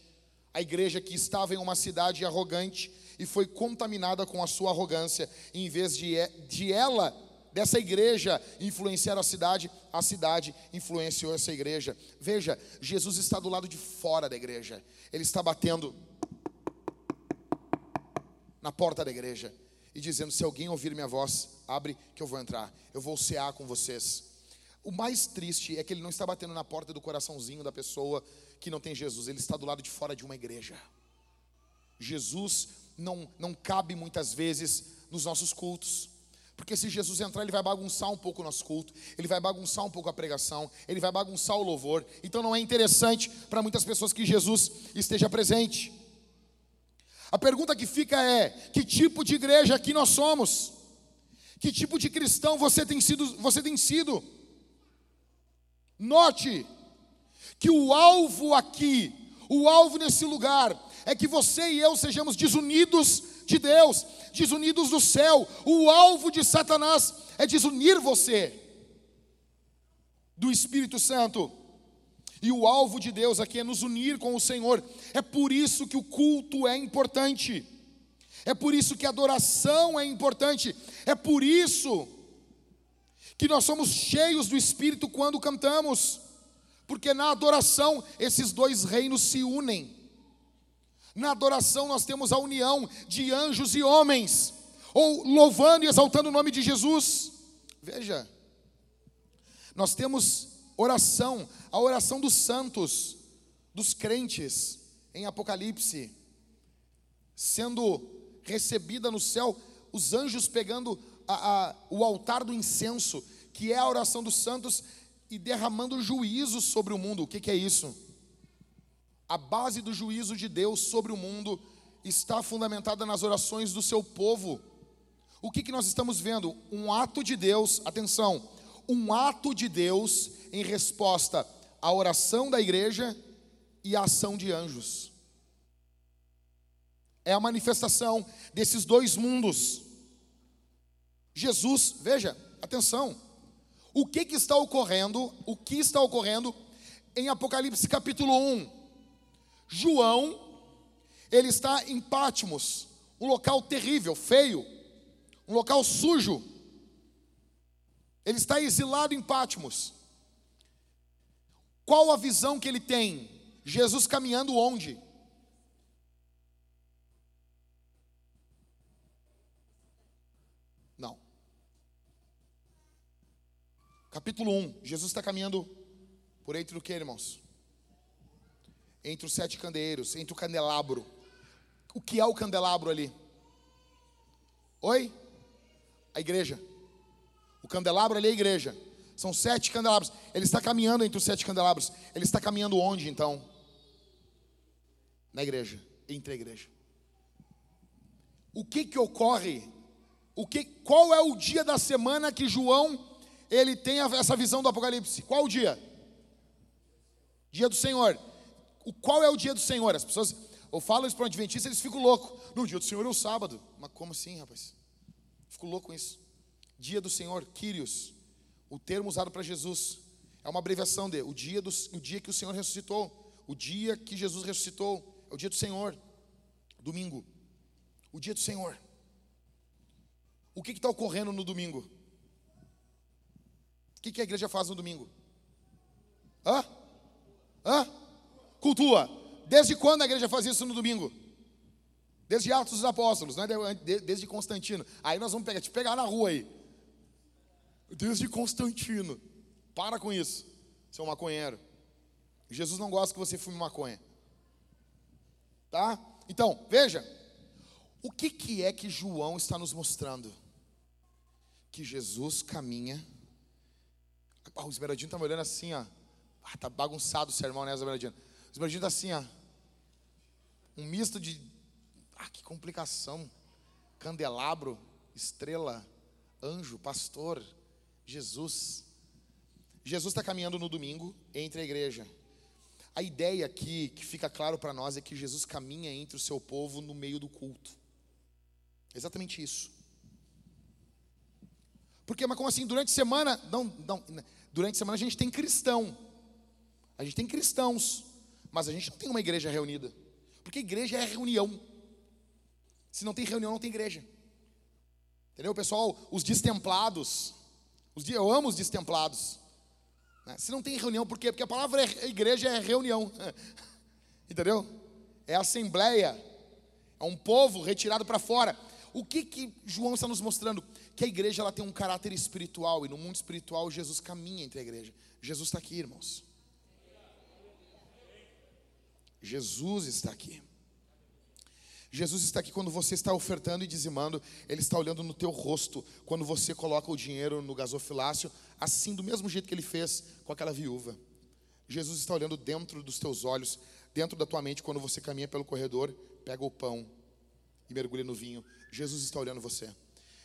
a igreja que estava em uma cidade arrogante e foi contaminada com a sua arrogância, em vez de, de ela, dessa igreja, influenciar a cidade, a cidade influenciou essa igreja. Veja, Jesus está do lado de fora da igreja, ele está batendo na porta da igreja e dizendo: Se alguém ouvir minha voz, abre que eu vou entrar, eu vou cear com vocês. O mais triste é que ele não está batendo na porta do coraçãozinho da pessoa que não tem Jesus, ele está do lado de fora de uma igreja. Jesus não, não cabe muitas vezes nos nossos cultos. Porque se Jesus entrar, ele vai bagunçar um pouco o nosso culto, ele vai bagunçar um pouco a pregação, ele vai bagunçar o louvor. Então não é interessante para muitas pessoas que Jesus esteja presente. A pergunta que fica é: que tipo de igreja aqui nós somos? Que tipo de cristão você tem sido? Você tem sido? Note que o alvo aqui, o alvo nesse lugar é que você e eu sejamos desunidos de Deus, desunidos do céu. O alvo de Satanás é desunir você do Espírito Santo. E o alvo de Deus aqui é nos unir com o Senhor. É por isso que o culto é importante. É por isso que a adoração é importante. É por isso que nós somos cheios do Espírito quando cantamos. Porque na adoração esses dois reinos se unem. Na adoração nós temos a união de anjos e homens, ou louvando e exaltando o nome de Jesus. Veja, nós temos oração, a oração dos santos, dos crentes, em Apocalipse, sendo recebida no céu, os anjos pegando a, a, o altar do incenso, que é a oração dos santos, e derramando juízo sobre o mundo. O que, que é isso? A base do juízo de Deus sobre o mundo está fundamentada nas orações do seu povo. O que, que nós estamos vendo? Um ato de Deus, atenção, um ato de Deus em resposta à oração da igreja e à ação de anjos. É a manifestação desses dois mundos. Jesus, veja, atenção, o que, que está ocorrendo, o que está ocorrendo em Apocalipse capítulo 1, João, ele está em Pátimos, um local terrível, feio, um local sujo. Ele está exilado em Pátimos. Qual a visão que ele tem? Jesus caminhando onde? Capítulo 1, Jesus está caminhando por entre o que, irmãos? entre os sete candeeiros, entre o candelabro. O que é o candelabro ali? Oi? A igreja. O candelabro ali é a igreja. São sete candelabros. Ele está caminhando entre os sete candelabros. Ele está caminhando onde então? Na igreja, entre a igreja. O que que ocorre? O que, qual é o dia da semana que João ele tem essa visão do Apocalipse? Qual o dia? Dia do Senhor. O qual é o dia do Senhor? As pessoas ou falam isso para um adventista, eles ficam loucos. No dia do Senhor é o sábado. Mas como assim, rapaz? Fico louco com isso. Dia do Senhor, Kyrios, o termo usado para Jesus, é uma abreviação de o dia, do, o dia que o Senhor ressuscitou, o dia que Jesus ressuscitou, é o dia do Senhor, domingo, o dia do Senhor. O que está ocorrendo no domingo? Que, que a igreja faz no domingo? Hã? Hã? Cultua. Desde quando a igreja faz isso no domingo? Desde Atos dos Apóstolos, é desde Constantino. Aí nós vamos pegar, te pegar na rua aí. Desde Constantino. Para com isso, seu maconheiro. Jesus não gosta que você fume maconha. Tá? Então, veja. O que, que é que João está nos mostrando? Que Jesus caminha. Ah, o Esmeradinho está me olhando assim, ó. Ah, tá bagunçado o sermão, né, Esmeradinho? O Esmeradinho está assim, ó. Um misto de. Ah, que complicação. Candelabro, estrela, anjo, pastor, Jesus. Jesus está caminhando no domingo entre a igreja. A ideia aqui, que fica claro para nós, é que Jesus caminha entre o seu povo no meio do culto. Exatamente isso. Porque, mas como assim? Durante a semana, não, não, durante a semana a gente tem cristão. A gente tem cristãos, mas a gente não tem uma igreja reunida. Porque igreja é reunião. Se não tem reunião, não tem igreja. Entendeu, pessoal? Os destemplados, os, eu amo os destemplados. Né? Se não tem reunião, por quê? Porque a palavra é, igreja é reunião. Entendeu? É assembleia. É um povo retirado para fora. O que, que João está nos mostrando? Que a igreja ela tem um caráter espiritual. E no mundo espiritual, Jesus caminha entre a igreja. Jesus está aqui, irmãos. Jesus está aqui. Jesus está aqui quando você está ofertando e dizimando, Ele está olhando no teu rosto, quando você coloca o dinheiro no gasofilácio, assim do mesmo jeito que Ele fez com aquela viúva. Jesus está olhando dentro dos teus olhos, dentro da tua mente, quando você caminha pelo corredor, pega o pão e mergulha no vinho. Jesus está olhando você.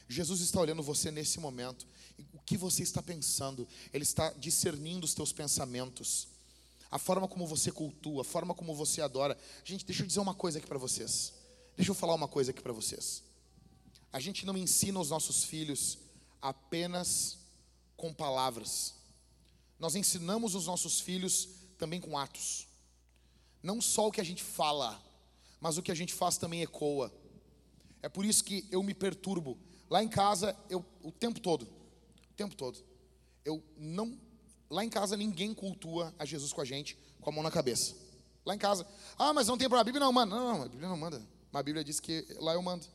Jesus está olhando você nesse momento. O que você está pensando? Ele está discernindo os teus pensamentos. A forma como você cultua, a forma como você adora. Gente, deixa eu dizer uma coisa aqui para vocês. Deixa eu falar uma coisa aqui para vocês. A gente não ensina os nossos filhos apenas com palavras. Nós ensinamos os nossos filhos também com atos. Não só o que a gente fala, mas o que a gente faz também ecoa. É por isso que eu me perturbo. Lá em casa, eu o tempo todo, o tempo todo, eu não lá em casa ninguém cultua a Jesus com a gente com a mão na cabeça. Lá em casa, ah, mas não tem para a Bíblia não manda. Não, não, a Bíblia não manda. Mas a Bíblia diz que lá eu mando.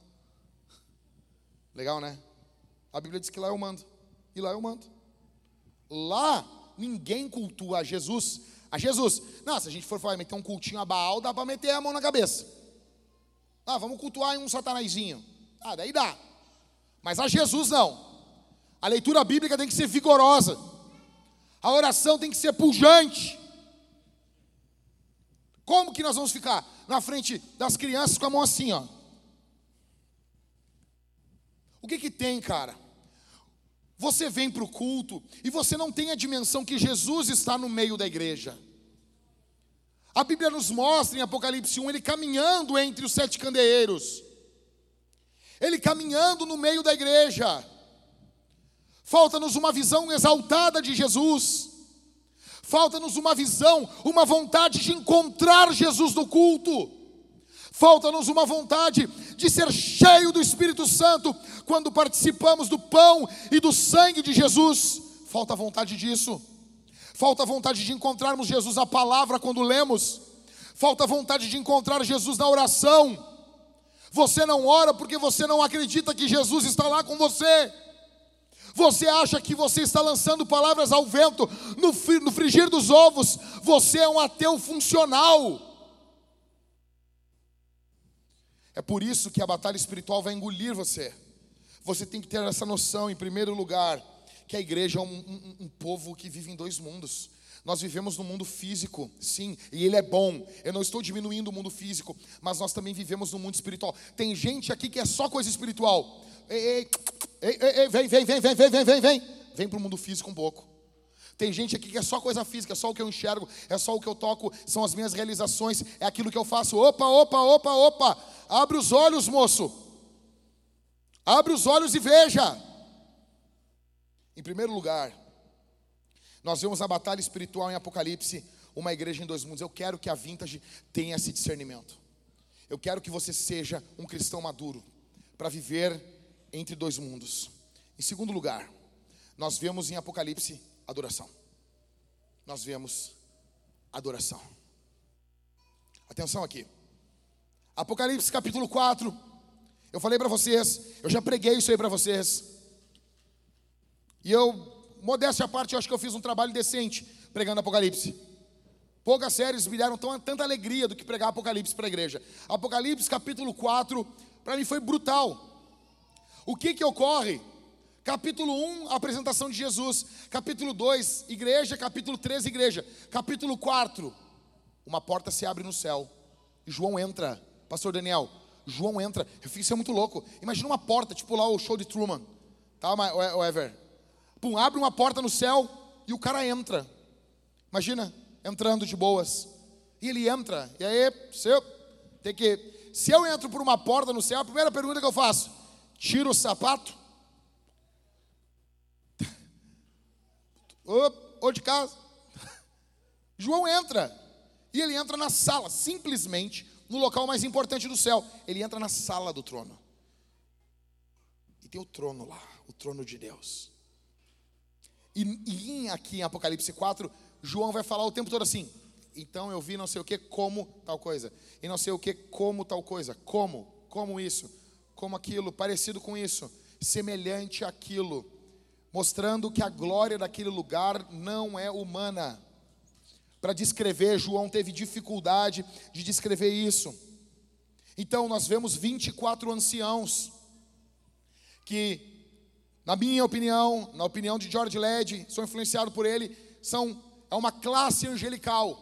Legal, né? A Bíblia diz que lá eu mando. E lá eu mando. Lá ninguém cultua a Jesus. A Jesus. Não, se a gente for meter um cultinho a Baal, dá para meter a mão na cabeça. Ah, vamos cultuar um satanazinho. Ah, daí dá. Mas a Jesus não. A leitura bíblica tem que ser vigorosa. A oração tem que ser pujante. Como que nós vamos ficar na frente das crianças com a mão assim, ó? O que que tem, cara? Você vem para o culto e você não tem a dimensão que Jesus está no meio da igreja. A Bíblia nos mostra em Apocalipse 1 ele caminhando entre os sete candeeiros, ele caminhando no meio da igreja. Falta-nos uma visão exaltada de Jesus. Falta-nos uma visão, uma vontade de encontrar Jesus no culto. Falta-nos uma vontade de ser cheio do Espírito Santo quando participamos do pão e do sangue de Jesus. Falta vontade disso. Falta vontade de encontrarmos Jesus na palavra quando lemos. Falta vontade de encontrar Jesus na oração. Você não ora porque você não acredita que Jesus está lá com você. Você acha que você está lançando palavras ao vento no frigir dos ovos? Você é um ateu funcional. É por isso que a batalha espiritual vai engolir você. Você tem que ter essa noção, em primeiro lugar, que a igreja é um, um, um povo que vive em dois mundos. Nós vivemos no mundo físico, sim, e ele é bom. Eu não estou diminuindo o mundo físico, mas nós também vivemos no mundo espiritual. Tem gente aqui que é só coisa espiritual. Ei, ei, ei, ei vem, vem, vem, vem, vem, vem, vem, vem. Vem para o mundo físico um pouco. Tem gente aqui que é só coisa física, é só o que eu enxergo, é só o que eu toco, são as minhas realizações, é aquilo que eu faço. Opa, opa, opa, opa. Abre os olhos, moço. Abre os olhos e veja. Em primeiro lugar, nós vemos a batalha espiritual em Apocalipse, uma igreja em dois mundos. Eu quero que a Vintage tenha esse discernimento. Eu quero que você seja um cristão maduro para viver entre dois mundos. Em segundo lugar, nós vemos em Apocalipse adoração. Nós vemos adoração. Atenção aqui. Apocalipse capítulo 4. Eu falei para vocês, eu já preguei isso aí para vocês. E eu, modéstia à parte, eu acho que eu fiz um trabalho decente pregando Apocalipse. Poucas séries me deram tão, tanta alegria do que pregar Apocalipse para a igreja. Apocalipse capítulo 4, para mim foi brutal. O que que ocorre? Capítulo 1, apresentação de Jesus. Capítulo 2, igreja. Capítulo 3, igreja. Capítulo 4, uma porta se abre no céu. João entra. Pastor Daniel, João entra. Eu fico, isso é muito louco. Imagina uma porta, tipo lá o show de Truman. Tá, o Ever? Pum, abre uma porta no céu e o cara entra. Imagina, entrando de boas. E ele entra. E aí, se eu, tem que, se eu entro por uma porta no céu, a primeira pergunta que eu faço: tiro o sapato? ou de casa. João entra. E ele entra na sala, simplesmente no local mais importante do céu. Ele entra na sala do trono. E tem o trono lá, o trono de Deus. E, e aqui em Apocalipse 4, João vai falar o tempo todo assim: então eu vi não sei o que como tal coisa, e não sei o que como tal coisa, como, como isso, como aquilo, parecido com isso, semelhante àquilo mostrando que a glória daquele lugar não é humana. Para descrever, João teve dificuldade de descrever isso. Então, nós vemos 24 anciãos, que, na minha opinião, na opinião de George Led, sou influenciado por ele, são, é uma classe angelical.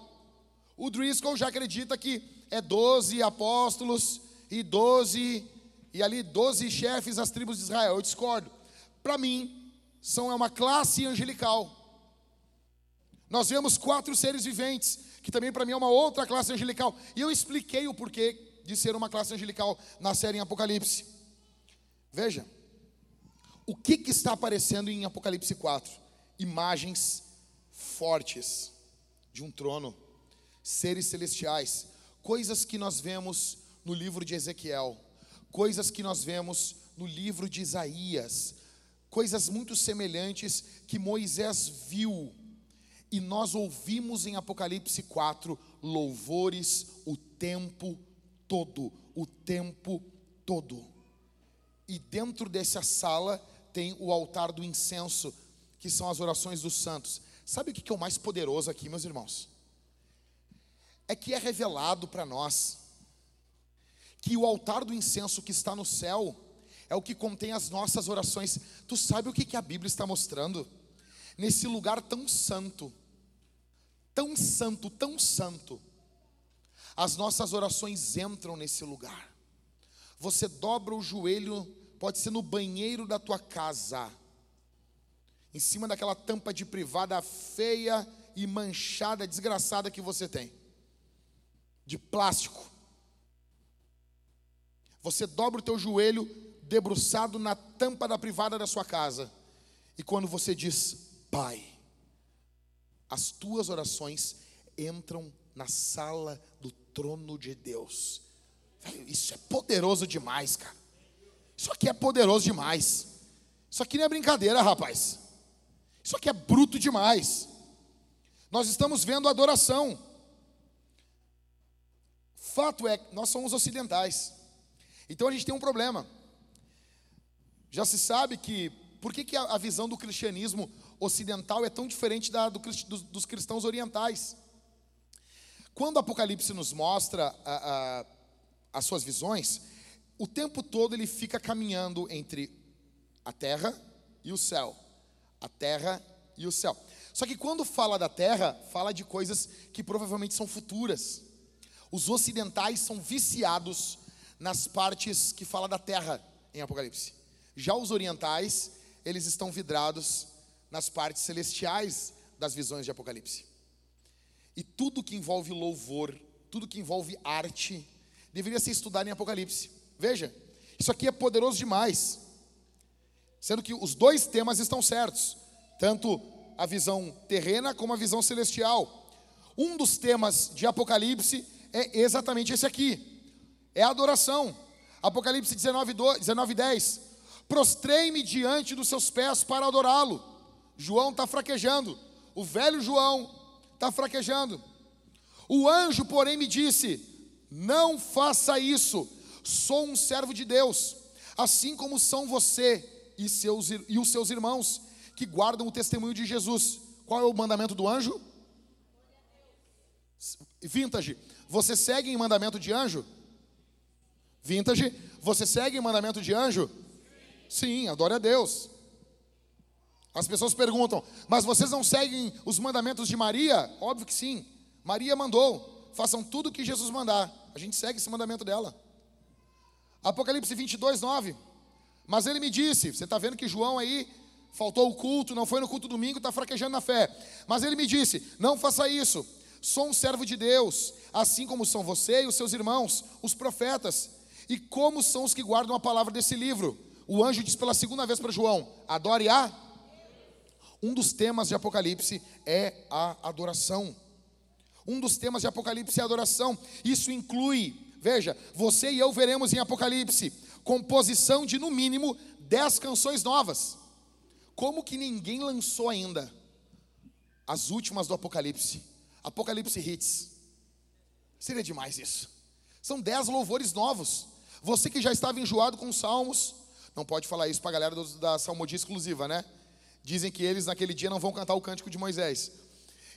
O Driscoll já acredita que é 12 apóstolos e 12, e ali 12 chefes das tribos de Israel. Eu discordo. Para mim, são é uma classe angelical. Nós vemos quatro seres viventes, que também para mim é uma outra classe angelical. E eu expliquei o porquê de ser uma classe angelical na série em Apocalipse. Veja, o que, que está aparecendo em Apocalipse 4? Imagens fortes de um trono, seres celestiais, coisas que nós vemos no livro de Ezequiel, coisas que nós vemos no livro de Isaías, coisas muito semelhantes que Moisés viu. E nós ouvimos em Apocalipse 4 louvores o tempo todo, o tempo todo. E dentro dessa sala tem o altar do incenso, que são as orações dos santos. Sabe o que é o mais poderoso aqui, meus irmãos? É que é revelado para nós que o altar do incenso que está no céu é o que contém as nossas orações. Tu sabe o que, a Bíblia está mostrando? Nesse lugar tão santo, tão santo, tão santo, as nossas orações entram nesse lugar. Você dobra o joelho, pode ser no banheiro da tua casa, em cima daquela tampa de privada feia e manchada, desgraçada que você tem, de plástico. Você dobra o teu joelho debruçado na tampa da privada da sua casa. E quando você diz, Pai, as tuas orações entram na sala do trono de Deus. Isso é poderoso demais, cara. Isso aqui é poderoso demais. Isso aqui não é brincadeira, rapaz. Isso aqui é bruto demais. Nós estamos vendo adoração. Fato é, nós somos ocidentais. Então a gente tem um problema. Já se sabe que por que, que a, visão do cristianismo ocidental é tão diferente da do, dos, dos cristãos orientais? Quando o Apocalipse nos mostra a, a, as suas visões, o tempo todo ele fica caminhando entre a terra e o céu. A terra e o céu. Só que quando fala da terra, fala de coisas que provavelmente são futuras. Os ocidentais são viciados nas partes que fala da terra em Apocalipse. Já os orientais, eles estão vidrados nas partes celestiais das visões de Apocalipse. E tudo que envolve louvor, tudo que envolve arte, deveria ser estudado em Apocalipse. Veja, isso aqui é poderoso demais. Sendo que os dois temas estão certos, tanto a visão terrena como a visão celestial. Um dos temas de Apocalipse é exatamente esse aqui: é a adoração. Apocalipse 19, 19 10. Prostrei-me diante dos seus pés para adorá-lo. João está fraquejando. O velho João está fraquejando. O anjo, porém, me disse: Não faça isso. Sou um servo de Deus, assim como são você e, seus, e os seus irmãos que guardam o testemunho de Jesus. Qual é o mandamento do anjo? Vintage, você segue em mandamento de anjo? Vintage, você segue em mandamento de anjo? Sim, adore a Deus. As pessoas perguntam, mas vocês não seguem os mandamentos de Maria? Óbvio que sim. Maria mandou, façam tudo o que Jesus mandar. A gente segue esse mandamento dela. Apocalipse 22, 9. Mas ele me disse, você está vendo que João aí faltou o culto, não foi no culto domingo, está fraquejando na fé. Mas ele me disse: não faça isso. Sou um servo de Deus, assim como são você e os seus irmãos, os profetas. E como são os que guardam a palavra desse livro? O anjo diz pela segunda vez para João: adore a. Um dos temas de Apocalipse é a adoração. Um dos temas de Apocalipse é a adoração. Isso inclui, veja, você e eu veremos em Apocalipse composição de no mínimo dez canções novas. Como que ninguém lançou ainda as últimas do Apocalipse? Apocalipse Hits. Seria demais isso. São dez louvores novos. Você que já estava enjoado com os salmos, não pode falar isso para a galera da salmodia exclusiva, né? Dizem que eles naquele dia não vão cantar o cântico de Moisés.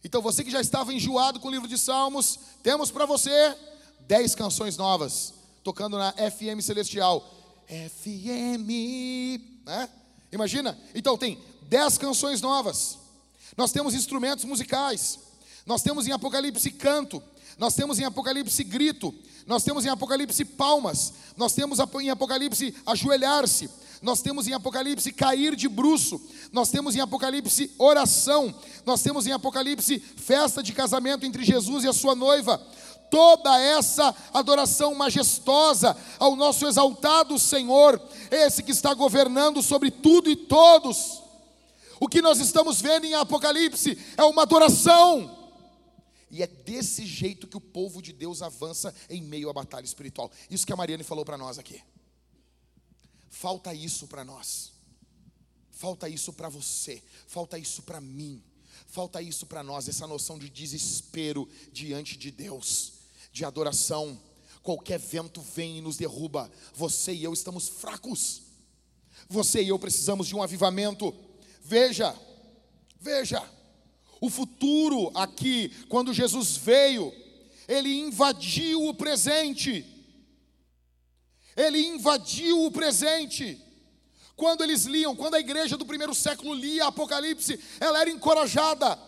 Então você que já estava enjoado com o livro de Salmos, temos para você dez canções novas, tocando na FM Celestial. FM, né? Imagina? Então tem dez canções novas. Nós temos instrumentos musicais. Nós temos em Apocalipse canto. Nós temos em Apocalipse grito. Nós temos em Apocalipse palmas. Nós temos em Apocalipse ajoelhar-se. Nós temos em Apocalipse cair de bruço. Nós temos em Apocalipse oração. Nós temos em Apocalipse festa de casamento entre Jesus e a sua noiva toda essa adoração majestosa ao nosso exaltado Senhor, esse que está governando sobre tudo e todos. O que nós estamos vendo em Apocalipse é uma adoração. E é desse jeito que o povo de Deus avança em meio à batalha espiritual. Isso que a Mariane falou para nós aqui. Falta isso para nós. Falta isso para você. Falta isso para mim. Falta isso para nós, essa noção de desespero diante de Deus de adoração. Qualquer vento vem e nos derruba. Você e eu estamos fracos. Você e eu precisamos de um avivamento. Veja, veja, o futuro aqui, quando Jesus veio, ele invadiu o presente. Ele invadiu o presente. Quando eles liam, quando a igreja do primeiro século lia Apocalipse, ela era encorajada.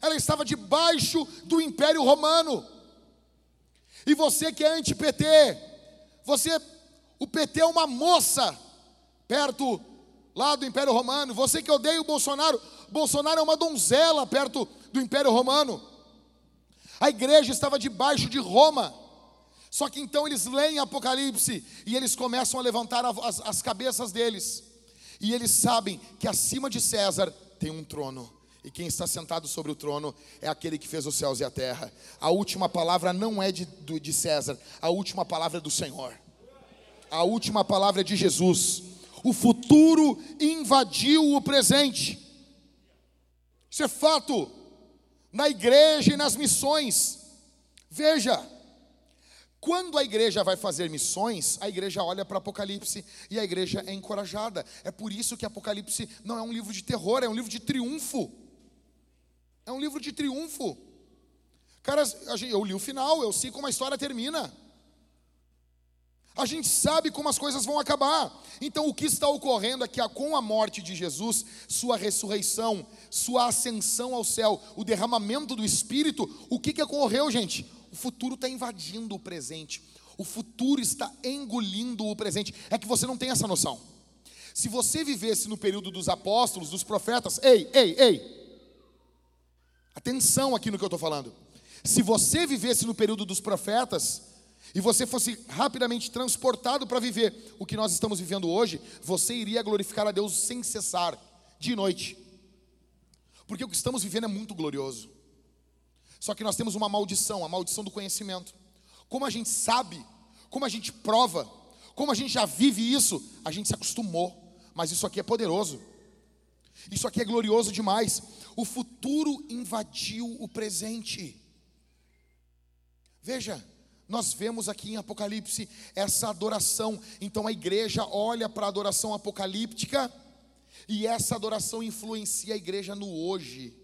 Ela estava debaixo do Império Romano. E você que é anti-PT, você, o PT é uma moça perto lá do Império Romano. Você que odeia o Bolsonaro, Bolsonaro é uma donzela perto do Império Romano. A igreja estava debaixo de Roma. Só que então eles leem Apocalipse e eles começam a levantar as, as cabeças deles. E eles sabem que acima de César tem um trono. E quem está sentado sobre o trono é aquele que fez os céus e a terra. A última palavra não é de, de César, a última palavra é do Senhor. A última palavra é de Jesus. O futuro invadiu o presente. Isso é fato. Na igreja e nas missões. Veja, quando a igreja vai fazer missões, a igreja olha para Apocalipse e a igreja é encorajada. É por isso que Apocalipse não é um livro de terror, é um livro de triunfo. É um livro de triunfo. Cara, eu li o final, eu sei como a história termina. A gente sabe como as coisas vão acabar. Então, o que está ocorrendo é que com a morte de Jesus, sua ressurreição, sua ascensão ao céu, o derramamento do Espírito, o que, que ocorreu, gente? O futuro está invadindo o presente. O futuro está engolindo o presente. É que você não tem essa noção. Se você vivesse no período dos apóstolos, dos profetas, ei, ei, ei, atenção aqui no que eu estou falando. Se você vivesse no período dos profetas, e você fosse rapidamente transportado para viver o que nós estamos vivendo hoje, você iria glorificar a Deus sem cessar, de noite. Porque o que estamos vivendo é muito glorioso. Só que nós temos uma maldição, a maldição do conhecimento. Como a gente sabe, como a gente prova, como a gente já vive isso, a gente se acostumou. Mas isso aqui é poderoso. Isso aqui é glorioso demais. O futuro invadiu o presente. Veja, nós vemos aqui em Apocalipse essa adoração. Então a igreja olha para a adoração apocalíptica e essa adoração influencia a igreja no hoje.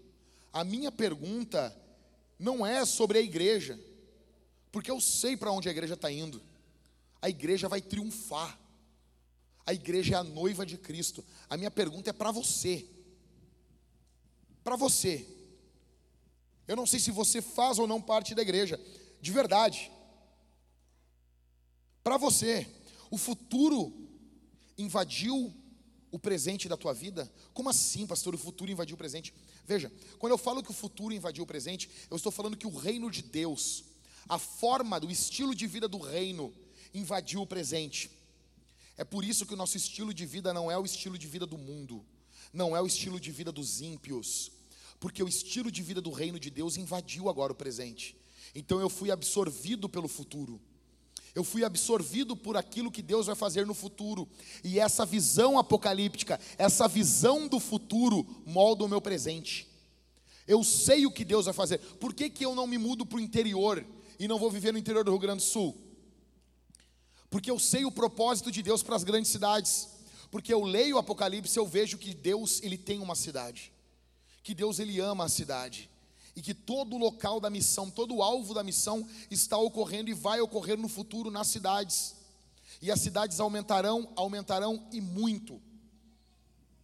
A minha pergunta não é sobre a igreja, porque eu sei para onde a igreja está indo. A igreja vai triunfar. A igreja é a noiva de Cristo. A minha pergunta é para você. Para você. Eu não sei se você faz ou não parte da igreja, de verdade. Para você, o futuro invadiu o presente da tua vida? Como assim, pastor? O futuro invadiu o presente? Veja, quando eu falo que o futuro invadiu o presente, eu estou falando que o reino de Deus, a forma, o estilo de vida do reino, invadiu o presente. É por isso que o nosso estilo de vida não é o estilo de vida do mundo, não é o estilo de vida dos ímpios, porque o estilo de vida do reino de Deus invadiu agora o presente. Então eu fui absorvido pelo futuro. Eu fui absorvido por aquilo que Deus vai fazer no futuro. E essa visão apocalíptica, essa visão do futuro, molda o meu presente. Eu sei o que Deus vai fazer. Por que, que eu não me mudo para o interior e não vou viver no interior do Rio Grande do Sul? Porque eu sei o propósito de Deus para as grandes cidades. Porque eu leio o Apocalipse, eu vejo que Deus ele tem uma cidade. Que Deus ele ama a cidade e que todo o local da missão, todo o alvo da missão está ocorrendo e vai ocorrer no futuro nas cidades. E as cidades aumentarão, aumentarão e muito.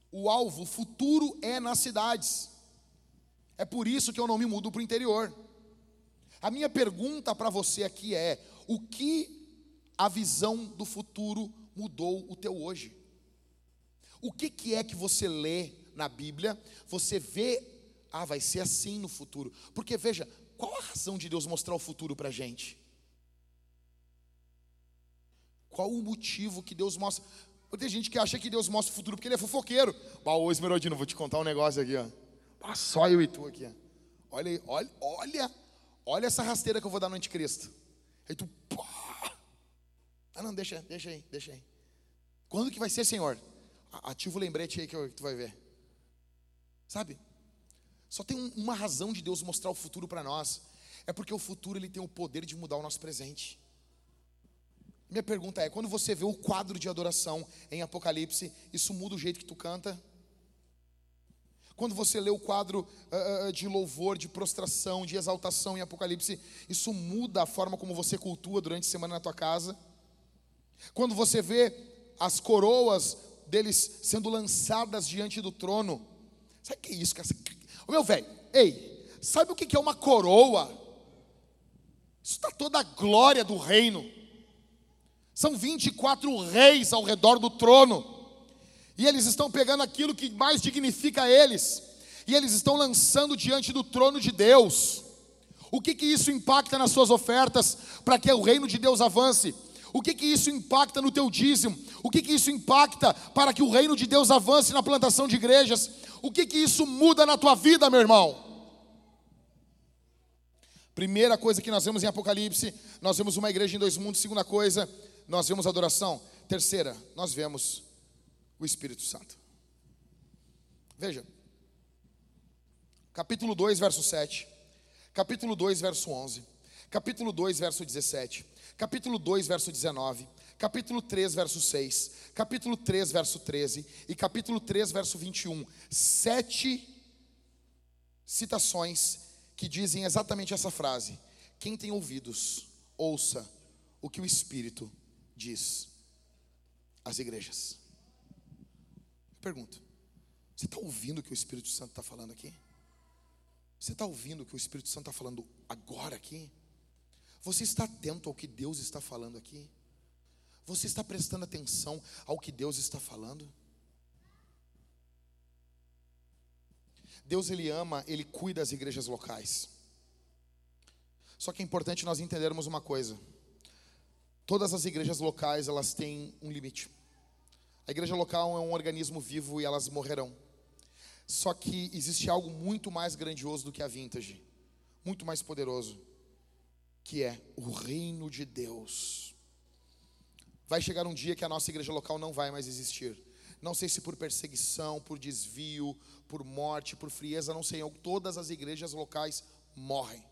O alvo, o futuro é nas cidades. É por isso que eu não me mudo para o interior. A minha pergunta para você aqui é: o que a visão do futuro mudou o teu hoje? O que, que é que você lê na Bíblia, você vê ah, vai ser assim no futuro. Porque veja, qual a razão de Deus mostrar o futuro para a gente? Qual o motivo que Deus mostra? Tem gente que acha que Deus mostra o futuro porque ele é fofoqueiro. Ah, ô Esmeraldino, vou te contar um negócio aqui, ó. Ah, só eu e tu aqui, ó. Olha aí, olha, olha, olha essa rasteira que eu vou dar no anticristo. Aí tu, pá. Ah, não, deixa, deixa aí, deixa aí. Quando que vai ser, Senhor? Ativa o lembrete aí que tu vai ver. Sabe? Só tem uma razão de Deus mostrar o futuro para nós. É porque o futuro ele tem o poder de mudar o nosso presente. Minha pergunta é: quando você vê o quadro de adoração em Apocalipse, isso muda o jeito que tu canta? Quando você lê o quadro uh, de louvor, de prostração, de exaltação em Apocalipse, isso muda a forma como você cultua durante a semana na tua casa? Quando você vê as coroas deles sendo lançadas diante do trono, sabe o que é isso? Ô meu velho, ei, sabe o que é uma coroa? Isso está toda a glória do reino. São 24 reis ao redor do trono. E eles estão pegando aquilo que mais dignifica eles. E eles estão lançando diante do trono de Deus. O que que isso impacta nas suas ofertas para que o reino de Deus avance? O que que isso impacta no teu dízimo? O que que isso impacta para que o reino de Deus avance na plantação de igrejas? O que que isso muda na tua vida, meu irmão? Primeira coisa que nós vemos em Apocalipse, nós vemos uma igreja em dois mundos. Segunda coisa, nós vemos adoração. Terceira, nós vemos o Espírito Santo. Veja, capítulo 2, verso 7, capítulo 2, verso 11, capítulo 2, verso 17, capítulo 2, verso 19, capítulo 3, verso 6, capítulo 3, verso 13 e capítulo 3, verso 21. Sete citações que dizem exatamente essa frase: Quem tem ouvidos, ouça o que o Espírito diz às igrejas. pergunto: você está ouvindo o que o Espírito Santo está falando aqui? Você está ouvindo o que o Espírito Santo está falando agora aqui? Você está atento ao que Deus está falando aqui? Você está prestando atenção ao que Deus está falando? Deus ele ama, ele cuida das igrejas locais. Só que é importante nós entendermos uma coisa. Todas as igrejas locais, elas têm um limite. A igreja local é um organismo vivo e elas morrerão. Só que existe algo muito mais grandioso do que a vintage, muito mais poderoso, que é o reino de Deus. Vai chegar um dia que a nossa igreja local não vai mais existir. Não sei se por perseguição, por desvio, por morte, por frieza, não sei. Todas as igrejas locais morrem.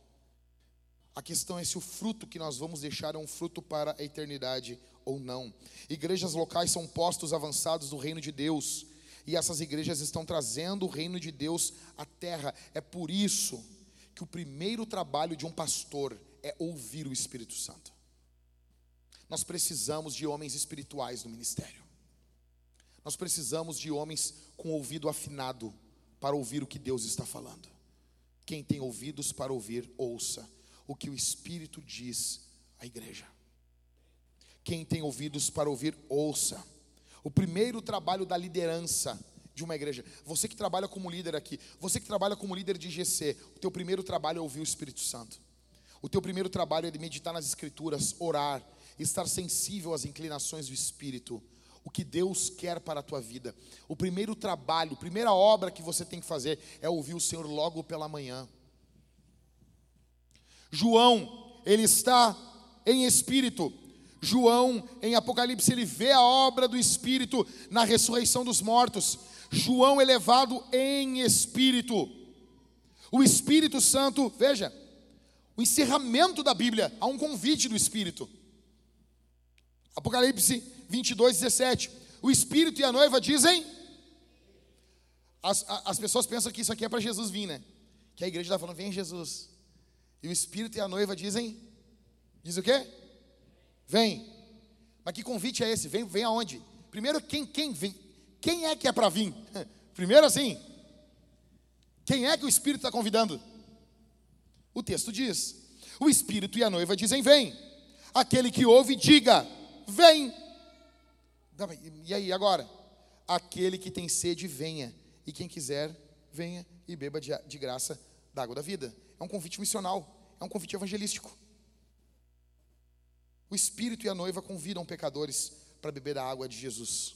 A questão é se o fruto que nós vamos deixar é um fruto para a eternidade ou não. Igrejas locais são postos avançados do reino de Deus, e essas igrejas estão trazendo o reino de Deus à terra. É por isso que o primeiro trabalho de um pastor é ouvir o Espírito Santo. Nós precisamos de homens espirituais no ministério. Nós precisamos de homens com ouvido afinado para ouvir o que Deus está falando. Quem tem ouvidos para ouvir, ouça o que o Espírito diz à igreja. Quem tem ouvidos para ouvir, ouça. O primeiro trabalho da liderança de uma igreja. Você que trabalha como líder aqui, você que trabalha como líder de GC, o teu primeiro trabalho é ouvir o Espírito Santo. O teu primeiro trabalho é de meditar nas escrituras, orar, estar sensível às inclinações do Espírito. O que Deus quer para a tua vida. O primeiro trabalho, a primeira obra que você tem que fazer é ouvir o Senhor logo pela manhã. João, ele está em espírito. João, em Apocalipse, ele vê a obra do Espírito na ressurreição dos mortos. João elevado em espírito. O Espírito Santo, veja, o encerramento da Bíblia, há um convite do Espírito. Apocalipse 22, 17. O Espírito e a noiva dizem. As, as pessoas pensam que isso aqui é para Jesus vir, né? Que a igreja está falando, vem Jesus. E o Espírito e a noiva dizem: Diz o quê? Vem. Mas que convite é esse? Vem, vem aonde? Primeiro, quem, quem vem? Quem é que é para vir? Primeiro assim. Quem é que o Espírito está convidando? O texto diz: O Espírito e a noiva dizem: Vem. Aquele que ouve, diga: Vem. E aí, agora? Aquele que tem sede, venha. E quem quiser, venha e beba de, graça da água da vida é um convite missional, é um convite evangelístico. O Espírito e a noiva convidam pecadores para beber a água de Jesus.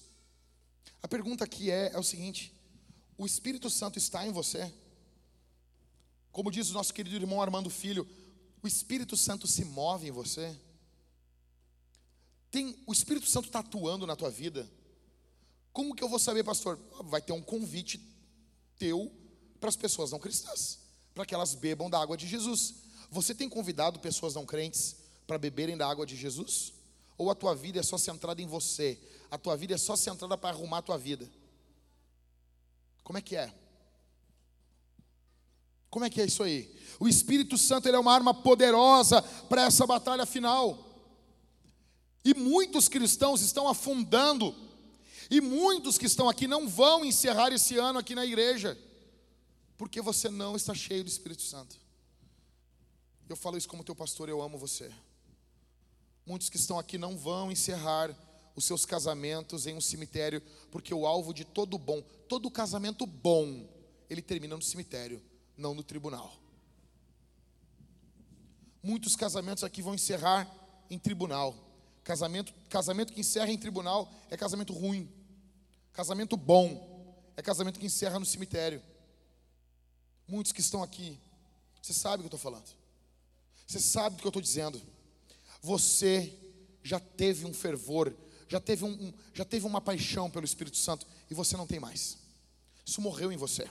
A pergunta aqui é, é o seguinte: o Espírito Santo está em você? Como diz o nosso querido irmão Armando Filho, o Espírito Santo se move em você? Tem, o Espírito Santo está atuando na tua vida? Como que eu vou saber, pastor? Vai ter um convite teu para as pessoas não cristãs para que elas bebam da água de Jesus. Você tem convidado pessoas não crentes para beberem da água de Jesus? Ou a tua vida é só centrada em você? A tua vida é só centrada para arrumar a tua vida? Como é que é? Como é que é isso aí? O Espírito Santo ele é uma arma poderosa para essa batalha final. E muitos cristãos estão afundando. E muitos que estão aqui não vão encerrar esse ano aqui na igreja porque você não está cheio do Espírito Santo. Eu falo isso como teu pastor, eu amo você. Muitos que estão aqui não vão encerrar os seus casamentos em um cemitério, porque o alvo de todo bom, todo casamento bom, ele termina no cemitério, não no tribunal. Muitos casamentos aqui vão encerrar em tribunal. Casamento, casamento que encerra em tribunal é casamento ruim. Casamento bom é casamento que encerra no cemitério. Muitos que estão aqui, você sabe o que eu estou falando. Você sabe do que eu estou dizendo. Você já teve um fervor, já teve, um, já teve uma paixão pelo Espírito Santo e você não tem mais. Isso morreu em você.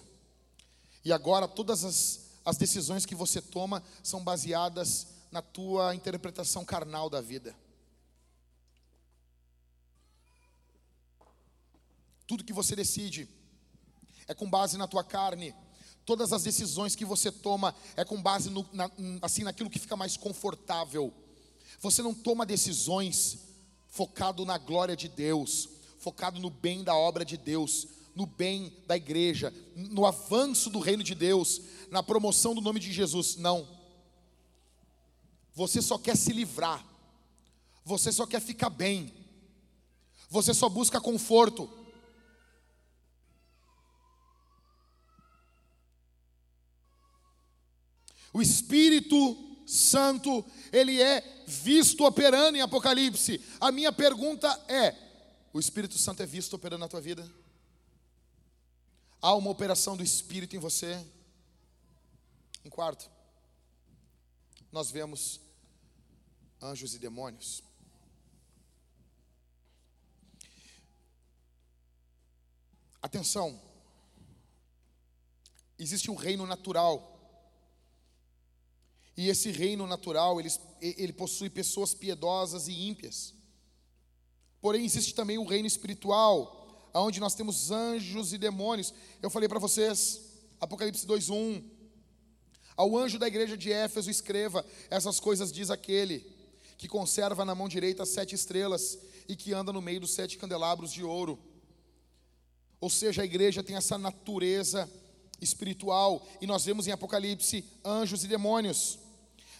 E agora todas as, as decisões que você toma são baseadas na tua interpretação carnal da vida. Tudo que você decide é com base na tua carne, Todas as decisões que você toma é com base no, na, assim naquilo que fica mais confortável. Você não toma decisões focado na glória de Deus, focado no bem da obra de Deus, no bem da igreja, no avanço do reino de Deus, na promoção do nome de Jesus. Não. Você só quer se livrar. Você só quer ficar bem. Você só busca conforto. O Espírito Santo, ele é visto operando em Apocalipse. A minha pergunta é: o Espírito Santo é visto operando na tua vida? Há uma operação do Espírito em você? Em quarto, nós vemos anjos e demônios. Atenção, existe um reino natural. E esse reino natural, ele, ele possui pessoas piedosas e ímpias. Porém, existe também o um reino espiritual, onde nós temos anjos e demônios. Eu falei para vocês, Apocalipse 2:1. Ao anjo da igreja de Éfeso escreva: essas coisas diz aquele que conserva na mão direita as sete estrelas e que anda no meio dos sete candelabros de ouro. Ou seja, a igreja tem essa natureza espiritual, e nós vemos em Apocalipse anjos e demônios.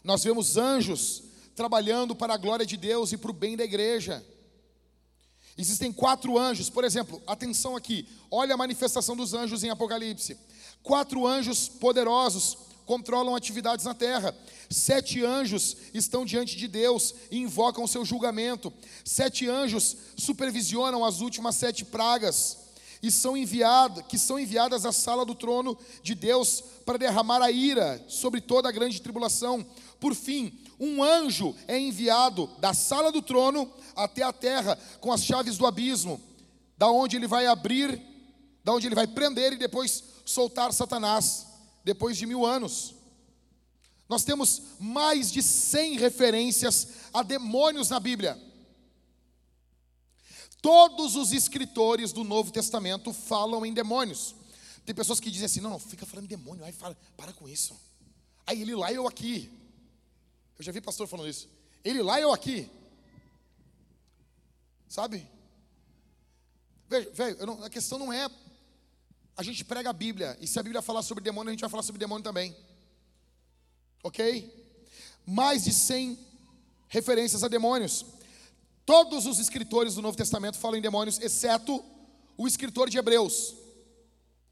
Nós vemos anjos trabalhando para a glória de Deus e para o bem da igreja. Existem quatro anjos, por exemplo, atenção aqui, olha a manifestação dos anjos em Apocalipse. Quatro anjos poderosos controlam atividades na terra. Sete anjos estão diante de Deus e invocam o seu julgamento. Sete anjos supervisionam as últimas sete pragas e são enviadas, que são enviadas à sala do trono de Deus para derramar a ira sobre toda a grande tribulação. Por fim, um anjo é enviado da sala do trono até a terra com as chaves do abismo, da onde ele vai abrir, da onde ele vai prender e depois soltar Satanás, depois de mil anos. Nós temos mais de 100 referências a demônios na Bíblia. Todos os escritores do Novo Testamento falam em demônios. Tem pessoas que dizem assim: não, não, fica falando em demônio, aí fala, para com isso. Aí ele lá e eu aqui. Eu já vi pastor falando isso. Ele lá e eu aqui. Sabe? Veja, velho, a questão não é. A gente prega a Bíblia, e se a Bíblia falar sobre demônio, a gente vai falar sobre demônio também. Ok? Mais de 100 referências a demônios. Todos os escritores do Novo Testamento falam em demônios, exceto o escritor de Hebreus,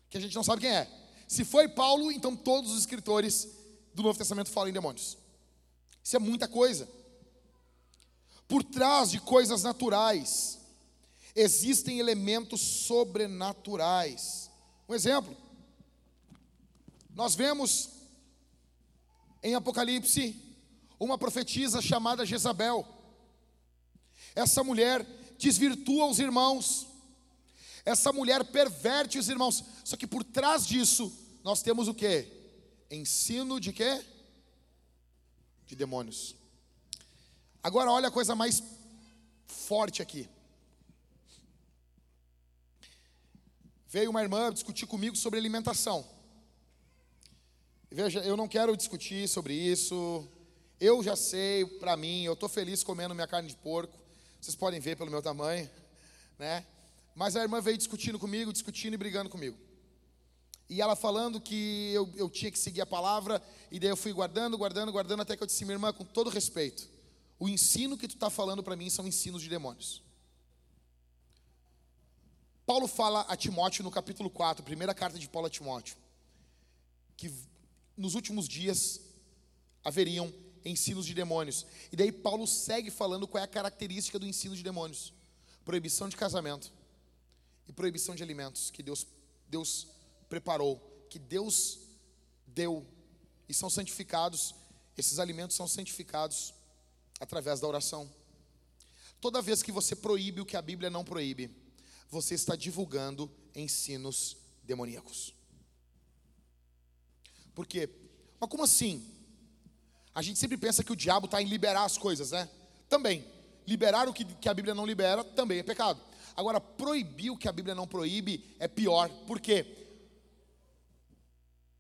que a gente não sabe quem é. Se foi Paulo, então todos os escritores do Novo Testamento falam em demônios. Isso é muita coisa. Por trás de coisas naturais, existem elementos sobrenaturais. Um exemplo, nós vemos em Apocalipse uma profetisa chamada Jezabel. Essa mulher desvirtua os irmãos. Essa mulher perverte os irmãos. Só que por trás disso, nós temos o que? Ensino de quê? De demônios. Agora olha a coisa mais forte aqui. Veio uma irmã discutir comigo sobre alimentação. Veja, eu não quero discutir sobre isso. Eu já sei, para mim, eu estou feliz comendo minha carne de porco. Vocês podem ver pelo meu tamanho, né? Mas a irmã veio discutindo comigo, discutindo e brigando comigo. E ela falando que eu, eu tinha que seguir a palavra, e daí eu fui guardando, guardando, guardando, até que eu disse, minha irmã, com todo respeito, o ensino que tu está falando para mim são ensinos de demônios. Paulo fala a Timóteo no capítulo 4, primeira carta de Paulo a Timóteo, que nos últimos dias haveriam ensinos de demônios. E daí Paulo segue falando qual é a característica do ensino de demônios: proibição de casamento e proibição de alimentos que Deus, Deus preparou, que Deus deu e são santificados. Esses alimentos são santificados através da oração. Toda vez que você proíbe o que a Bíblia não proíbe, você está divulgando ensinos demoníacos. Por quê? Mas como assim? A gente sempre pensa que o diabo está em liberar as coisas, né? Também. Liberar o que, que a Bíblia não libera também é pecado. Agora, proibir o que a Bíblia não proíbe é pior. Por quê?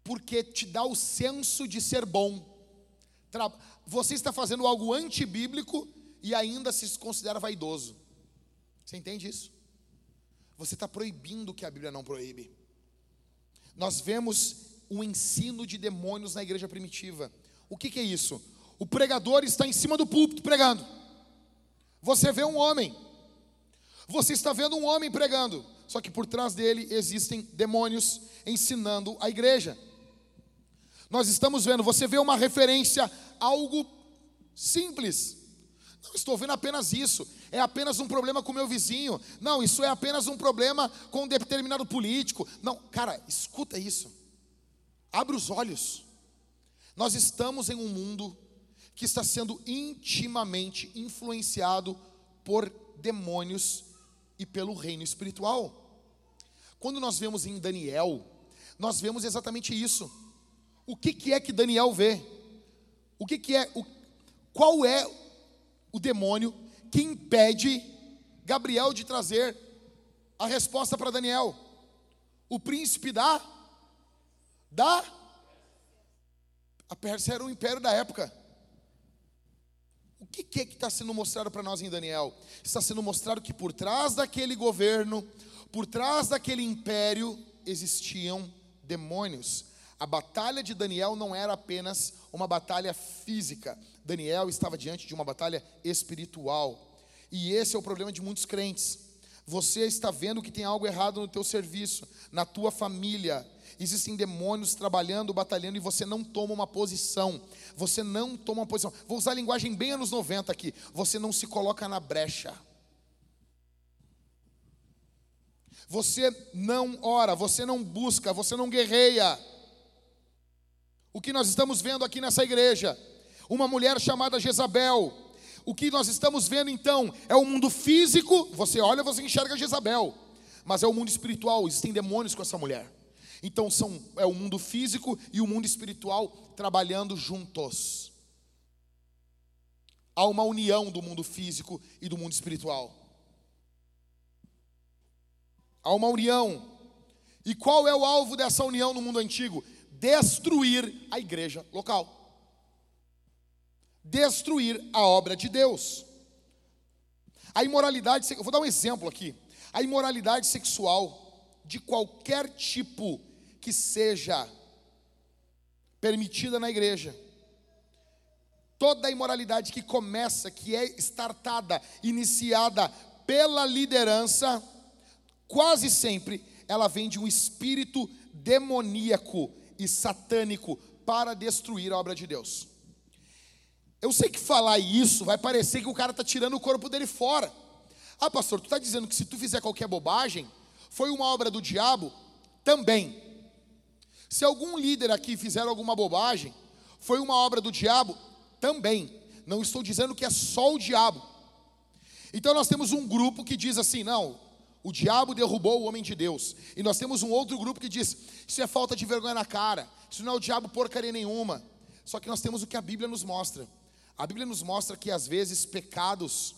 Porque te dá o senso de ser bom. Você está fazendo algo antibíblico e ainda se considera vaidoso. Você entende isso? Você está proibindo o que a Bíblia não proíbe. Nós vemos o ensino de demônios na igreja primitiva. O que, que é isso? O pregador está em cima do púlpito pregando. Você vê um homem. Você está vendo um homem pregando. Só que por trás dele existem demônios ensinando a igreja. Nós estamos vendo, você vê uma referência, algo simples. Não estou vendo apenas isso. É apenas um problema com meu vizinho. Não, isso é apenas um problema com um determinado político. Não, cara, escuta isso. Abre os olhos. Nós estamos em um mundo que está sendo intimamente influenciado por demônios e pelo reino espiritual. Quando nós vemos em Daniel, nós vemos exatamente isso. O que, que é que Daniel vê? O que, que é, o, qual é o demônio que impede Gabriel de trazer a resposta para Daniel? O príncipe da da a Pérsia era o império da época. O que, que é que está sendo mostrado para nós em Daniel? Está sendo mostrado que por trás daquele governo, por trás daquele império, existiam demônios. A batalha de Daniel não era apenas uma batalha física. Daniel estava diante de uma batalha espiritual. E esse é o problema de muitos crentes. Você está vendo que tem algo errado no teu serviço, na tua família. Existem demônios trabalhando, batalhando e você não toma uma posição. Você não toma uma posição. Vou usar a linguagem bem anos 90 aqui. Você não se coloca na brecha. Você não ora, você não busca, você não guerreia. O que nós estamos vendo aqui nessa igreja? Uma mulher chamada Jezabel. O que nós estamos vendo então é o mundo físico. Você olha, você enxerga Jezabel, mas é o mundo espiritual. Existem demônios com essa mulher. Então são é o mundo físico e o mundo espiritual trabalhando juntos. Há uma união do mundo físico e do mundo espiritual. Há uma união. E qual é o alvo dessa união no mundo antigo? Destruir a igreja local. Destruir a obra de Deus. A imoralidade, eu vou dar um exemplo aqui. A imoralidade sexual de qualquer tipo que seja permitida na igreja. Toda a imoralidade que começa, que é startada, iniciada pela liderança, quase sempre ela vem de um espírito demoníaco e satânico para destruir a obra de Deus. Eu sei que falar isso vai parecer que o cara está tirando o corpo dele fora. Ah, pastor, tu está dizendo que se tu fizer qualquer bobagem, foi uma obra do diabo? Também. Se algum líder aqui fizer alguma bobagem, foi uma obra do diabo? Também. Não estou dizendo que é só o diabo. Então nós temos um grupo que diz assim: não, o diabo derrubou o homem de Deus. E nós temos um outro grupo que diz: isso é falta de vergonha na cara, isso não é o diabo porcaria nenhuma. Só que nós temos o que a Bíblia nos mostra. A Bíblia nos mostra que às vezes pecados,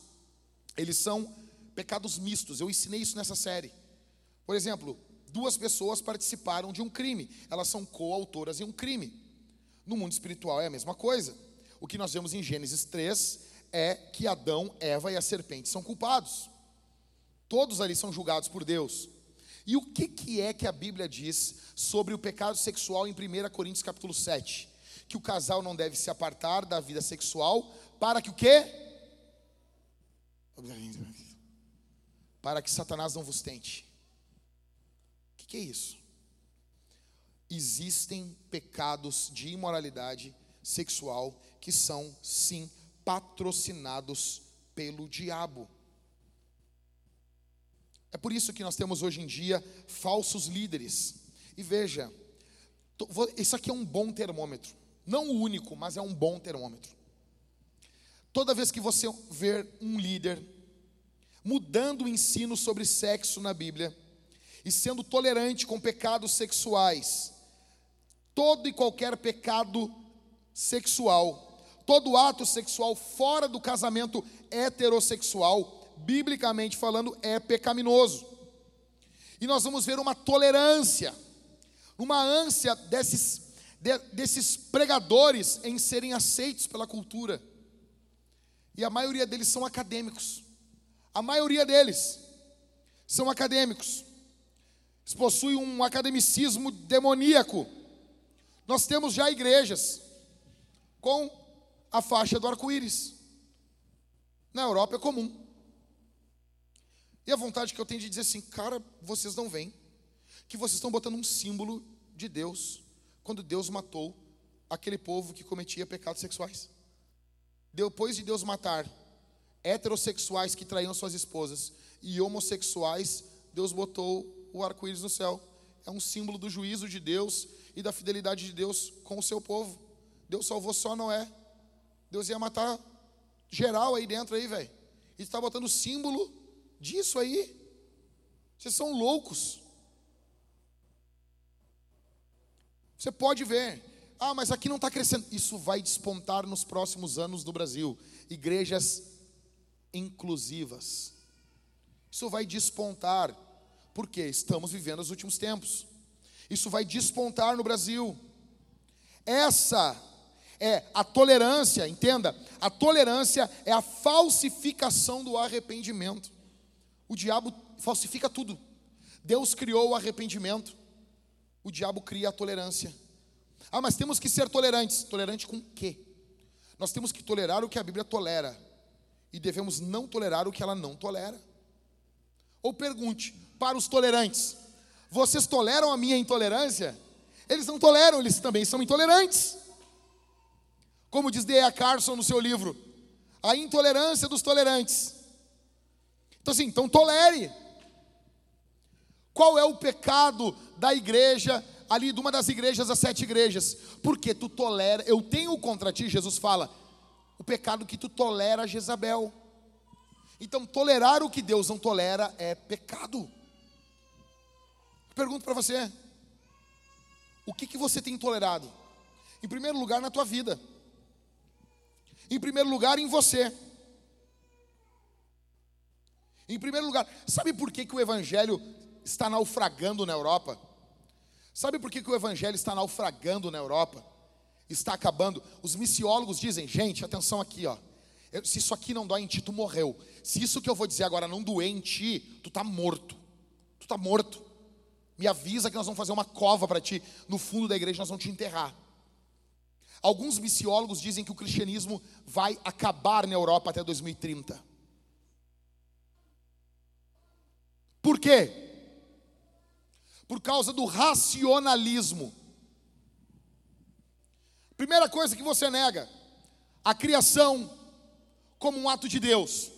eles são pecados mistos. Eu ensinei isso nessa série. Por exemplo, duas pessoas participaram de um crime, elas são coautoras em um crime. No mundo espiritual é a mesma coisa. O que nós vemos em Gênesis 3 é que Adão, Eva e a serpente são culpados. Todos ali são julgados por Deus. E o que, que é que a Bíblia diz sobre o pecado sexual em 1 Coríntios capítulo 7? Que o casal não deve se apartar da vida sexual para que o quê? Para que Satanás não vos tente. O que, que é isso? Existem pecados de imoralidade sexual que são, sim, patrocinados pelo diabo. É por isso que nós temos hoje em dia falsos líderes. E veja, isso aqui é um bom termômetro. Não o único, mas é um bom termômetro. Toda vez que você ver um líder mudando o ensino sobre sexo na Bíblia e sendo tolerante com pecados sexuais, todo e qualquer pecado sexual, todo ato sexual fora do casamento heterossexual, biblicamente falando, é pecaminoso. E nós vamos ver uma tolerância, uma ânsia desses, de, desses pregadores em serem aceitos pela cultura. E a maioria deles são acadêmicos. A maioria deles são acadêmicos. Eles possuem um academicismo demoníaco. Nós temos já igrejas com a faixa do arco-íris. Na Europa é comum. E a vontade que eu tenho de dizer assim, cara, vocês não veem que vocês estão botando um símbolo de Deus quando Deus matou aquele povo que cometia pecados sexuais. Depois de Deus matar heterossexuais que traíam suas esposas e homossexuais, Deus botou o arco-íris no céu. É um símbolo do juízo de Deus e da fidelidade de Deus com o seu povo. Deus salvou só Noé. Deus ia matar geral aí dentro aí, velho. E está botando símbolo disso aí. Vocês são loucos. Você pode ver. Ah, mas aqui não está crescendo. Isso vai despontar nos próximos anos do Brasil. Igrejas inclusivas. Isso vai despontar, porque estamos vivendo os últimos tempos. Isso vai despontar no Brasil. Essa é a tolerância, entenda, a tolerância é a falsificação do arrependimento. O diabo falsifica tudo. Deus criou o arrependimento, o diabo cria a tolerância. Ah, mas temos que ser tolerantes. Tolerante com quê? Nós temos que tolerar o que a Bíblia tolera e devemos não tolerar o que ela não tolera. Ou pergunte para os tolerantes: vocês toleram a minha intolerância? Eles não toleram, eles também são intolerantes. Como diz D.A. Carson no seu livro, a intolerância dos tolerantes. Então, assim, então tolere. Qual é o pecado da igreja, ali de uma das igrejas, das sete igrejas? Porque tu tolera, eu tenho contra ti, Jesus fala, o pecado que tu tolera Jezabel. Então, tolerar o que Deus não tolera é pecado. Pergunto para você: o que, que você tem tolerado? Em primeiro lugar, na tua vida. Em primeiro lugar, em você. Em primeiro lugar, sabe por que, que o Evangelho está naufragando na Europa? Sabe por que, que o Evangelho está naufragando na Europa? está acabando. Os missiólogos dizem, gente, atenção aqui, ó. Se isso aqui não dói em ti, tu morreu. Se isso que eu vou dizer agora não doer em ti, tu tá morto. Tu tá morto. Me avisa que nós vamos fazer uma cova para ti no fundo da igreja, nós vamos te enterrar. Alguns missiólogos dizem que o cristianismo vai acabar na Europa até 2030. Por quê? Por causa do racionalismo. Primeira coisa que você nega, a criação como um ato de Deus.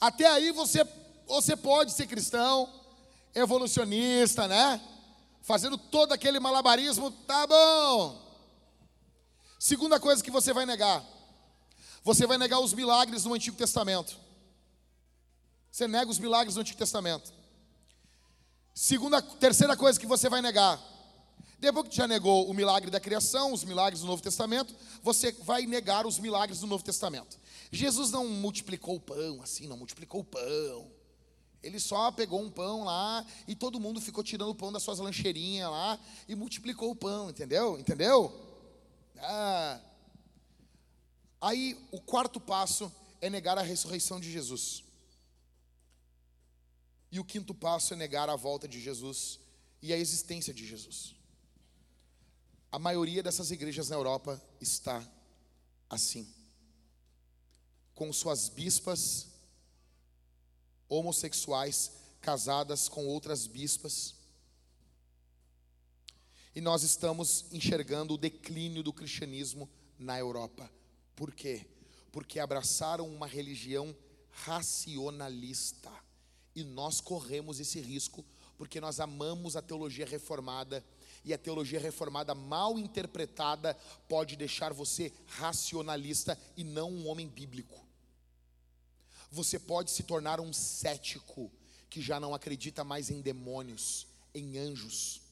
Até aí você, você pode ser cristão, evolucionista, né? Fazendo todo aquele malabarismo, tá bom. Segunda coisa que você vai negar, você vai negar os milagres do Antigo Testamento. Você nega os milagres do Antigo Testamento. Segunda, terceira coisa que você vai negar, depois que já negou o milagre da criação, os milagres do Novo Testamento, você vai negar os milagres do Novo Testamento. Jesus não multiplicou o pão assim, não multiplicou o pão. Ele só pegou um pão lá e todo mundo ficou tirando o pão das suas lancheirinhas lá e multiplicou o pão, entendeu? Entendeu? Ah. Aí o quarto passo é negar a ressurreição de Jesus. E o quinto passo é negar a volta de Jesus e a existência de Jesus. A maioria dessas igrejas na Europa está assim, com suas bispas homossexuais casadas com outras bispas. E nós estamos enxergando o declínio do cristianismo na Europa. Por quê? Porque abraçaram uma religião racionalista. E nós corremos esse risco porque nós amamos a teologia reformada e a teologia reformada mal interpretada pode deixar você racionalista e não um homem bíblico. Você pode se tornar um cético que já não acredita mais em demônios, em anjos,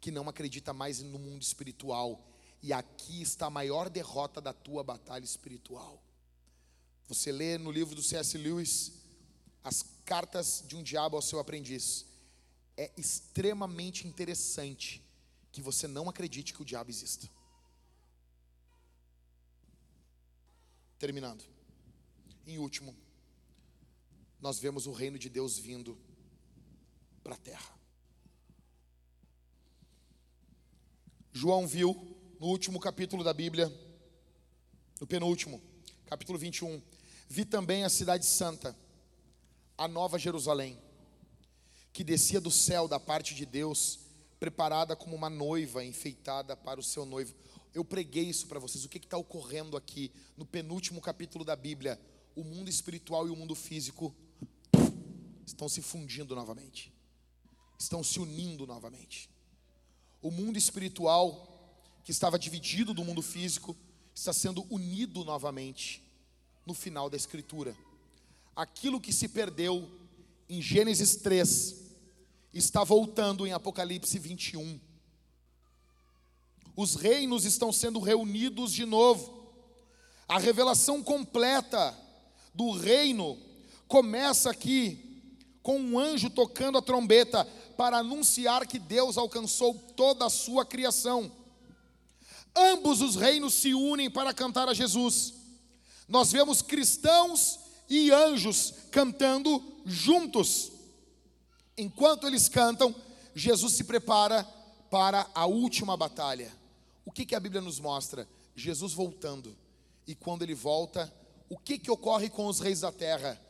que não acredita mais no mundo espiritual. E aqui está a maior derrota da tua batalha espiritual. Você lê no livro do C.S. Lewis as cartas de um diabo ao seu aprendiz. É extremamente interessante que você não acredite que o diabo exista. Terminando. Em último, nós vemos o reino de Deus vindo para a terra. João viu no último capítulo da Bíblia, no penúltimo, capítulo 21, vi também a cidade santa, a nova Jerusalém, que descia do céu da parte de Deus preparada como uma noiva enfeitada para o seu noivo. eu preguei isso para vocês. O que está ocorrendo aqui no penúltimo capítulo da Bíblia? O mundo espiritual e o mundo físico estão se fundindo novamente, estão se unindo novamente. O mundo espiritual, que estava dividido do mundo físico, está sendo unido novamente no final da Escritura. Aquilo que se perdeu em Gênesis 3 está voltando em Apocalipse 21 os reinos estão sendo reunidos de novo. A revelação completa do reino começa aqui com um anjo tocando a trombeta para anunciar que Deus alcançou toda a sua criação. Ambos os reinos se unem para cantar a Jesus. Nós vemos cristãos e anjos cantando juntos. Enquanto eles cantam, Jesus se prepara para a última batalha. O que, que a Bíblia nos mostra? Jesus voltando. E quando ele volta, o que, que ocorre com os reis da terra?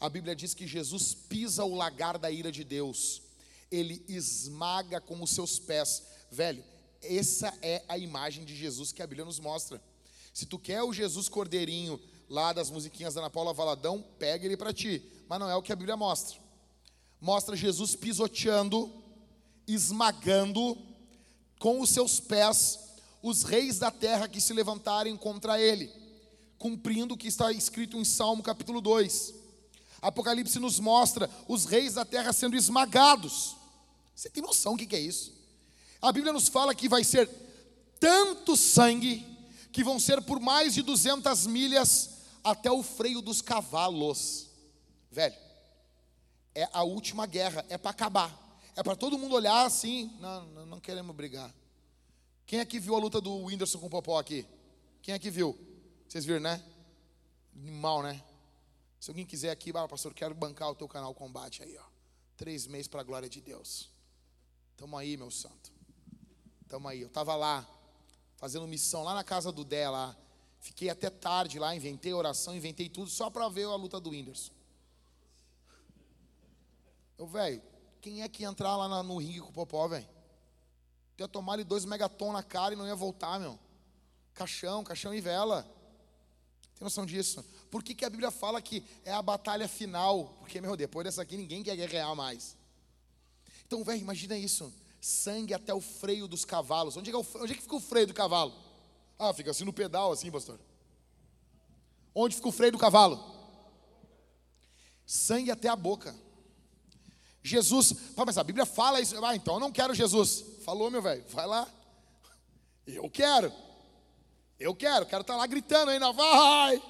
A Bíblia diz que Jesus pisa o lagar da ira de Deus, ele esmaga com os seus pés. Velho, essa é a imagem de Jesus que a Bíblia nos mostra. Se tu quer o Jesus Cordeirinho lá das musiquinhas da Ana Paula Valadão, pega ele para ti. Mas não é o que a Bíblia mostra. Mostra Jesus pisoteando, esmagando com os seus pés os reis da terra que se levantarem contra ele, cumprindo o que está escrito em Salmo capítulo 2. Apocalipse nos mostra os reis da terra sendo esmagados. Você tem noção do que é isso? A Bíblia nos fala que vai ser tanto sangue que vão ser por mais de 200 milhas até o freio dos cavalos. Velho, é a última guerra, é para acabar. É para todo mundo olhar assim, não, não, queremos brigar. Quem é que viu a luta do Whindersson com o Popó aqui? Quem é que viu? Vocês viram, né? Mal, né? Se alguém quiser aqui, ah, pastor, quero bancar o teu canal Combate aí, ó. Três meses para a glória de Deus. Tamo aí, meu santo. Tamo aí. Eu tava lá, fazendo missão lá na casa do Dé lá. Fiquei até tarde lá, inventei oração, inventei tudo só para ver a luta do Whindersson. Eu, velho, quem é que ia entrar lá no ringue com o Popó, velho? Tu ia tomar ali dois megaton na cara e não ia voltar, meu. Caixão, caixão e vela. Tem noção disso? Por que, que a Bíblia fala que é a batalha final? Porque, meu, depois dessa aqui ninguém quer guerrear mais. Então, velho, imagina isso. Sangue até o freio dos cavalos. Onde é, é onde é que fica o freio do cavalo? Ah, fica assim no pedal, assim, pastor. Onde fica o freio do cavalo? Sangue até a boca. Jesus, mas a Bíblia fala isso. Ah, então eu não quero Jesus. Falou, meu velho, vai lá. Eu quero. Eu quero, quero estar tá lá gritando ainda, vai.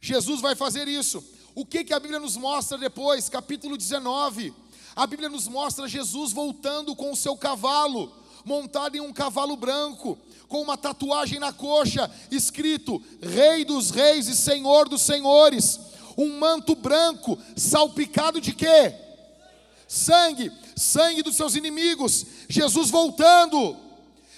Jesus vai fazer isso. O que, que a Bíblia nos mostra depois? Capítulo 19. A Bíblia nos mostra Jesus voltando com o seu cavalo, montado em um cavalo branco, com uma tatuagem na coxa, escrito: Rei dos Reis e Senhor dos Senhores. Um manto branco, salpicado de quê? Sangue sangue dos seus inimigos. Jesus voltando.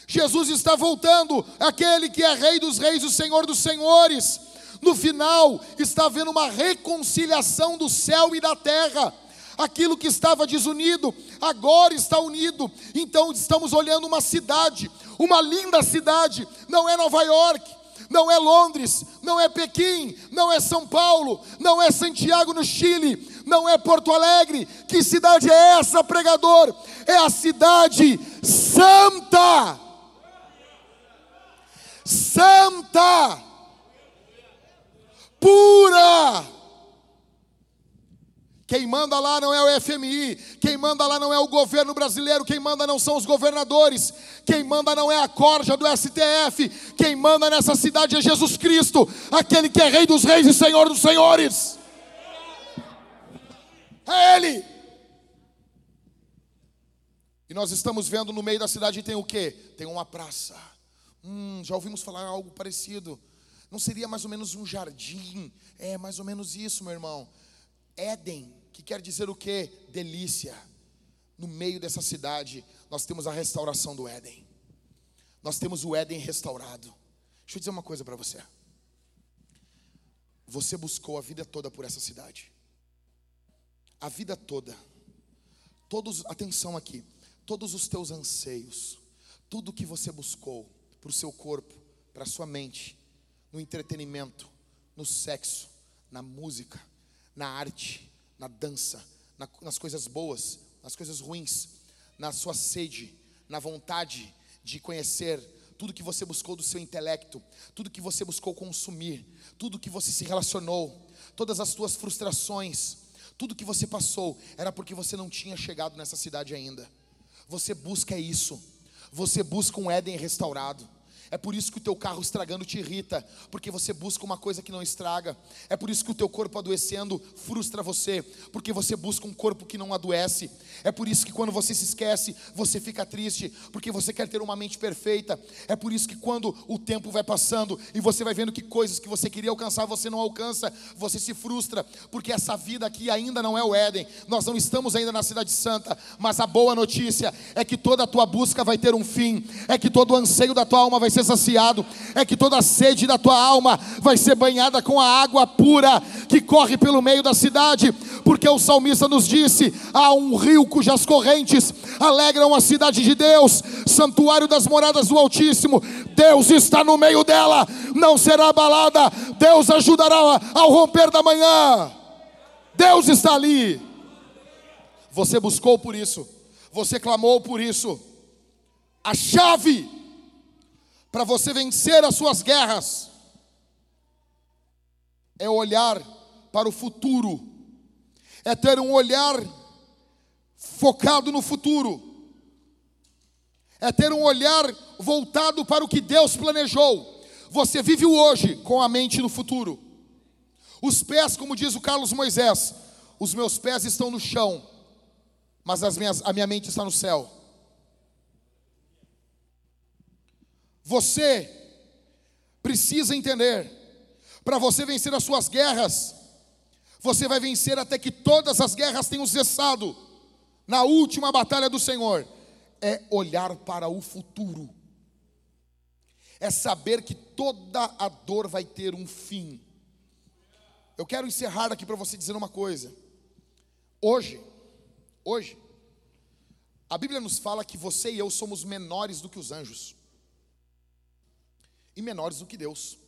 Jesus está voltando, aquele que é Rei dos Reis, o Senhor dos Senhores. No final, está havendo uma reconciliação do céu e da terra. Aquilo que estava desunido, agora está unido. Então, estamos olhando uma cidade, uma linda cidade, não é Nova York, não é Londres, não é Pequim, não é São Paulo, não é Santiago no Chile, não é Porto Alegre. Que cidade é essa, pregador? É a cidade santa. Santa. Pura. Quem manda lá não é o FMI, quem manda lá não é o governo brasileiro, quem manda não são os governadores, quem manda não é a corja do STF, quem manda nessa cidade é Jesus Cristo, aquele que é Rei dos Reis e Senhor dos Senhores. É Ele. E nós estamos vendo no meio da cidade tem o quê? Tem uma praça. Hum, já ouvimos falar algo parecido. Não seria mais ou menos um jardim? É mais ou menos isso, meu irmão. Éden, que quer dizer o quê? Delícia. No meio dessa cidade, nós temos a restauração do Éden. Nós temos o Éden restaurado. Deixa eu dizer uma coisa para você. Você buscou a vida toda por essa cidade a vida toda, todos, atenção aqui, todos os teus anseios, Tudo que você buscou para o seu corpo, para a sua mente, no entretenimento, no sexo, na música, na arte, na dança, na, nas coisas boas, nas coisas ruins, na sua sede, na vontade de conhecer, tudo que você buscou do seu intelecto, tudo que você buscou consumir, tudo que você se relacionou, todas as suas frustrações, tudo que você passou, era porque você não tinha chegado nessa cidade ainda. Você busca isso, você busca um Éden restaurado. É por isso que o teu carro estragando te irrita, porque você busca uma coisa que não estraga. É por isso que o teu corpo adoecendo frustra você, porque você busca um corpo que não adoece. É por isso que quando você se esquece, você fica triste, porque você quer ter uma mente perfeita. É por isso que quando o tempo vai passando e você vai vendo que coisas que você queria alcançar você não alcança, você se frustra, porque essa vida aqui ainda não é o Éden. Nós não estamos ainda na cidade santa, mas a boa notícia é que toda a tua busca vai ter um fim, é que todo o anseio da tua alma vai ser saciado, é que toda a sede da tua alma vai ser banhada com a água pura que corre pelo meio da cidade, porque o salmista nos disse: há um rio cujas correntes alegram a cidade de Deus, santuário das moradas do Altíssimo. Deus está no meio dela, não será abalada. Deus ajudará ao romper da manhã. Deus está ali. Você buscou por isso, você clamou por isso. A chave para você vencer as suas guerras é olhar para o futuro, é ter um olhar focado no futuro, é ter um olhar voltado para o que Deus planejou. Você vive o hoje com a mente no futuro. Os pés, como diz o Carlos Moisés, os meus pés estão no chão, mas minhas, a minha mente está no céu. Você precisa entender, para você vencer as suas guerras, você vai vencer até que todas as guerras tenham cessado. Na última batalha do Senhor, é olhar para o futuro, é saber que toda a dor vai ter um fim. Eu quero encerrar aqui para você dizer uma coisa. Hoje, hoje, a Bíblia nos fala que você e eu somos menores do que os anjos e menores do que Deus.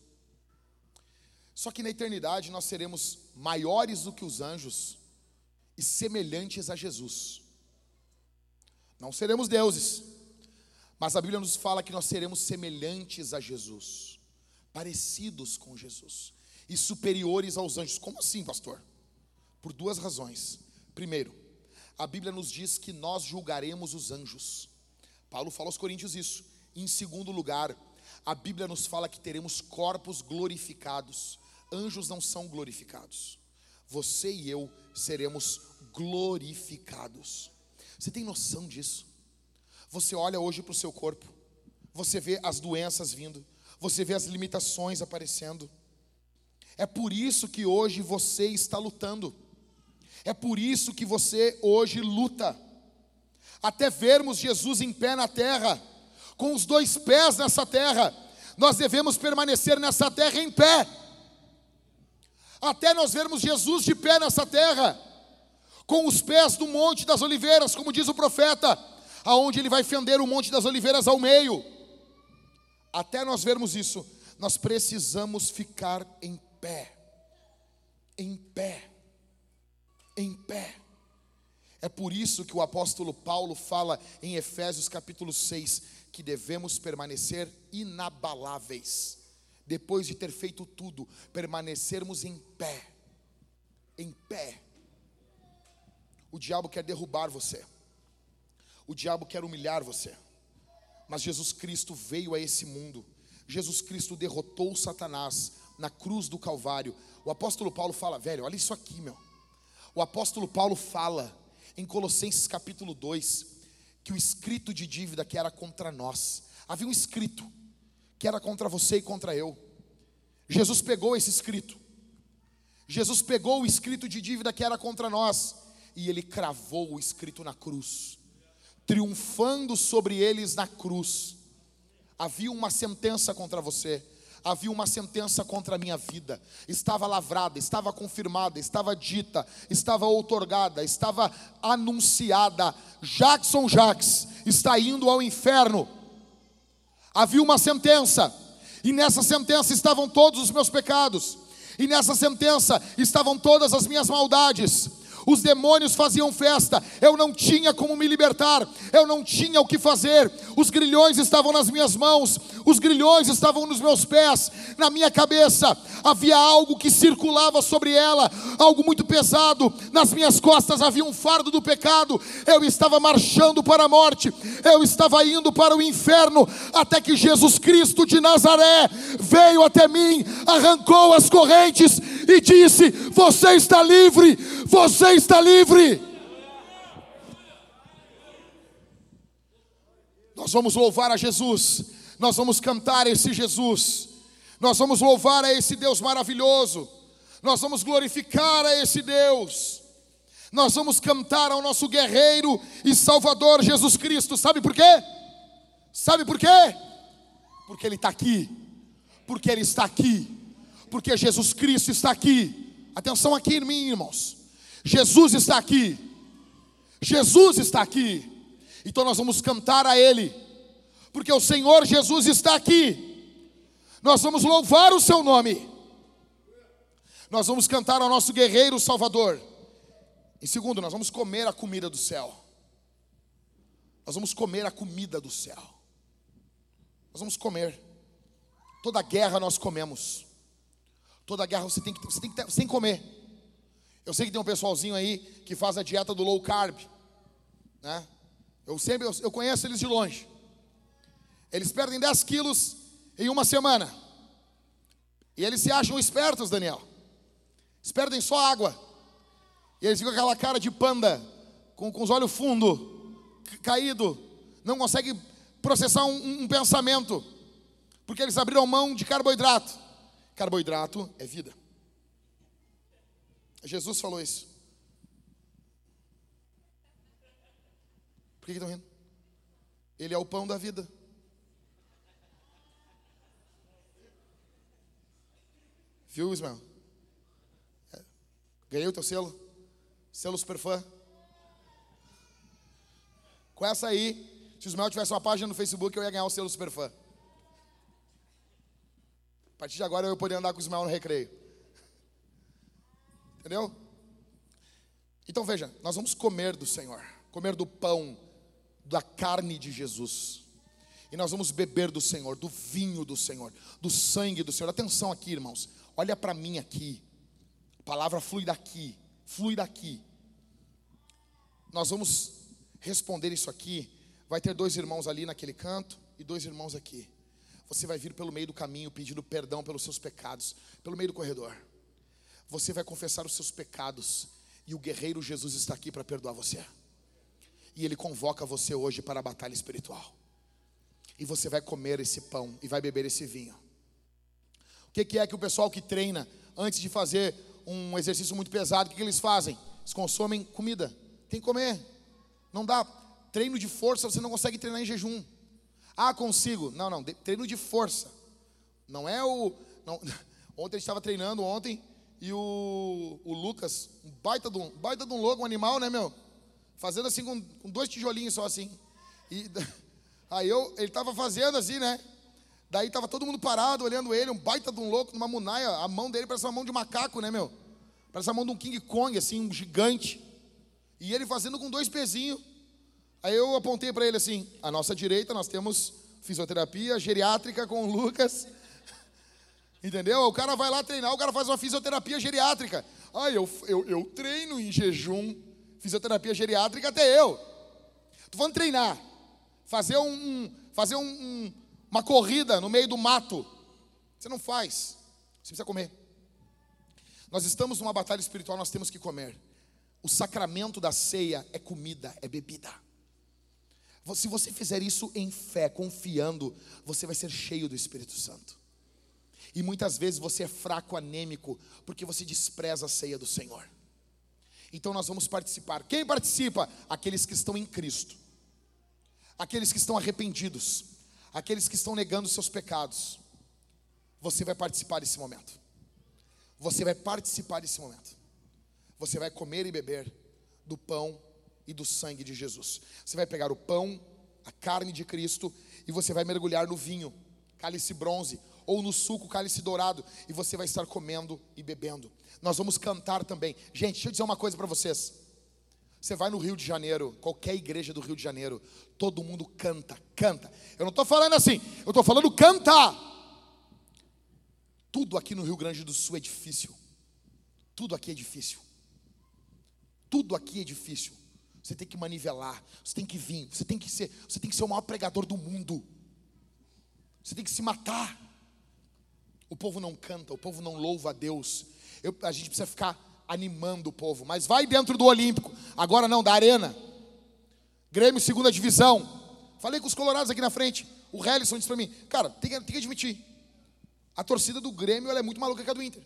Só que na eternidade nós seremos maiores do que os anjos e semelhantes a Jesus. Não seremos deuses, mas a Bíblia nos fala que nós seremos semelhantes a Jesus, parecidos com Jesus e superiores aos anjos. Como assim, pastor? Por duas razões. Primeiro, a Bíblia nos diz que nós julgaremos os anjos. Paulo fala aos Coríntios isso. Em segundo lugar, a Bíblia nos fala que teremos corpos glorificados. Anjos não são glorificados. Você e eu seremos glorificados. Você tem noção disso? Você olha hoje para o seu corpo, você vê as doenças vindo, você vê as limitações aparecendo. É por isso que hoje você está lutando. É por isso que você hoje luta. Até vermos Jesus em pé na terra com os dois pés nessa terra, nós devemos permanecer nessa terra em pé, até nós vermos Jesus de pé nessa terra, com os pés do Monte das Oliveiras, como diz o profeta, aonde ele vai fender o Monte das Oliveiras ao meio. Até nós vermos isso, nós precisamos ficar em pé, em pé, em pé. É por isso que o apóstolo Paulo fala em Efésios capítulo 6 que devemos permanecer inabaláveis. Depois de ter feito tudo, permanecermos em pé. Em pé. O diabo quer derrubar você. O diabo quer humilhar você. Mas Jesus Cristo veio a esse mundo. Jesus Cristo derrotou Satanás na cruz do Calvário. O apóstolo Paulo fala, velho, olha isso aqui, meu. O apóstolo Paulo fala em Colossenses capítulo 2 que o escrito de dívida que era contra nós, havia um escrito que era contra você e contra eu. Jesus pegou esse escrito. Jesus pegou o escrito de dívida que era contra nós e ele cravou o escrito na cruz, triunfando sobre eles na cruz. Havia uma sentença contra você havia uma sentença contra a minha vida, estava lavrada, estava confirmada, estava dita, estava outorgada, estava anunciada. Jackson Jacques está indo ao inferno. Havia uma sentença, e nessa sentença estavam todos os meus pecados, e nessa sentença estavam todas as minhas maldades os demônios faziam festa, eu não tinha como me libertar, eu não tinha o que fazer, os grilhões estavam nas minhas mãos, os grilhões estavam nos meus pés, na minha cabeça havia algo que circulava sobre ela, algo muito pesado, nas minhas costas havia um fardo do pecado, eu estava marchando para a morte, eu estava indo para o inferno, até que Jesus Cristo de Nazaré veio até mim, arrancou as correntes e disse: Você está livre, você está livre. Nós vamos louvar a Jesus, nós vamos cantar esse Jesus, nós vamos louvar a esse Deus maravilhoso, nós vamos glorificar a esse Deus, nós vamos cantar ao nosso guerreiro e Salvador Jesus Cristo, sabe por quê? Sabe por quê? Porque Ele está aqui, porque Ele está aqui, porque Jesus Cristo está aqui. Atenção aqui em mim, irmãos. Jesus está aqui. Jesus está aqui. Então nós vamos cantar a Ele, porque o Senhor Jesus está aqui. Nós vamos louvar o Seu nome. Nós vamos cantar ao nosso guerreiro Salvador. Em segundo, nós vamos comer a comida do céu. Nós vamos comer a comida do céu. Nós vamos comer. Toda guerra nós comemos. Toda guerra você tem que, você tem que, ter, que comer. Eu sei que tem um pessoalzinho aí que faz a dieta do low carb, né? Eu sempre, eu, eu conheço eles de longe. Eles perdem 10 quilos em uma semana. E eles se acham espertos, Daniel. Eles perdem só água. E eles ficam com aquela cara de panda, com, com os olhos fundo, caído. Não conseguem processar um, um pensamento. Porque eles abriram mão de carboidrato. Carboidrato é vida. Jesus falou isso. Por que estão rindo? Ele é o pão da vida. Viu, Ismael? É. Ganhei o teu selo. Selo super fã. Com essa aí, se o Ismael tivesse uma página no Facebook, eu ia ganhar o selo super fã. A partir de agora eu poderia andar com o Ismael no recreio. Entendeu? Então veja, nós vamos comer do Senhor, comer do pão, da carne de Jesus. E nós vamos beber do Senhor, do vinho do Senhor, do sangue do Senhor. Atenção aqui, irmãos. Olha para mim aqui. A palavra flui daqui, flui daqui. Nós vamos responder isso aqui. Vai ter dois irmãos ali naquele canto e dois irmãos aqui. Você vai vir pelo meio do caminho pedindo perdão pelos seus pecados, pelo meio do corredor você vai confessar os seus pecados e o guerreiro Jesus está aqui para perdoar você. E ele convoca você hoje para a batalha espiritual. E você vai comer esse pão e vai beber esse vinho. O que, que é que o pessoal que treina antes de fazer um exercício muito pesado, o que, que eles fazem? Eles consomem comida. Tem que comer. Não dá. Treino de força você não consegue treinar em jejum. Ah, consigo. Não, não. Treino de força. Não é o. Não. Ontem a gente estava treinando ontem e o, o Lucas, um baita de um, baita de um louco, um animal, né, meu? Fazendo assim com, com dois tijolinhos só assim. E aí eu, ele tava fazendo assim, né? Daí tava todo mundo parado olhando ele, um baita de um louco, numa munaia. A mão dele parece uma mão de macaco, né, meu? Parece a mão de um King Kong, assim, um gigante. E ele fazendo com dois pezinhos. Aí eu apontei para ele assim: à nossa direita nós temos fisioterapia geriátrica com o Lucas. Entendeu? O cara vai lá treinar, o cara faz uma fisioterapia geriátrica. Ah, eu, eu, eu treino em jejum, fisioterapia geriátrica até eu. Estou falando treinar, fazer, um, fazer um, uma corrida no meio do mato. Você não faz, você precisa comer. Nós estamos numa batalha espiritual, nós temos que comer. O sacramento da ceia é comida, é bebida. Se você fizer isso em fé, confiando, você vai ser cheio do Espírito Santo. E muitas vezes você é fraco, anêmico, porque você despreza a ceia do Senhor. Então nós vamos participar. Quem participa? Aqueles que estão em Cristo, aqueles que estão arrependidos, aqueles que estão negando seus pecados. Você vai participar desse momento. Você vai participar desse momento. Você vai comer e beber do pão e do sangue de Jesus. Você vai pegar o pão, a carne de Cristo e você vai mergulhar no vinho, cálice bronze, ou no suco, cálice dourado, e você vai estar comendo e bebendo. Nós vamos cantar também. Gente, deixa eu dizer uma coisa para vocês. Você vai no Rio de Janeiro, qualquer igreja do Rio de Janeiro, todo mundo canta, canta. Eu não estou falando assim, eu estou falando canta. Tudo aqui no Rio Grande do Sul é difícil. Tudo aqui é difícil. Tudo aqui é difícil. Você tem que manivelar, você tem que vir, você tem que ser, você tem que ser o maior pregador do mundo. Você tem que se matar. O povo não canta, o povo não louva a Deus. Eu, a gente precisa ficar animando o povo, mas vai dentro do Olímpico, agora não, da Arena. Grêmio, segunda divisão. Falei com os colorados aqui na frente. O Helison disse para mim, cara, tem que, tem que admitir. A torcida do Grêmio é muito maluca que a do Inter.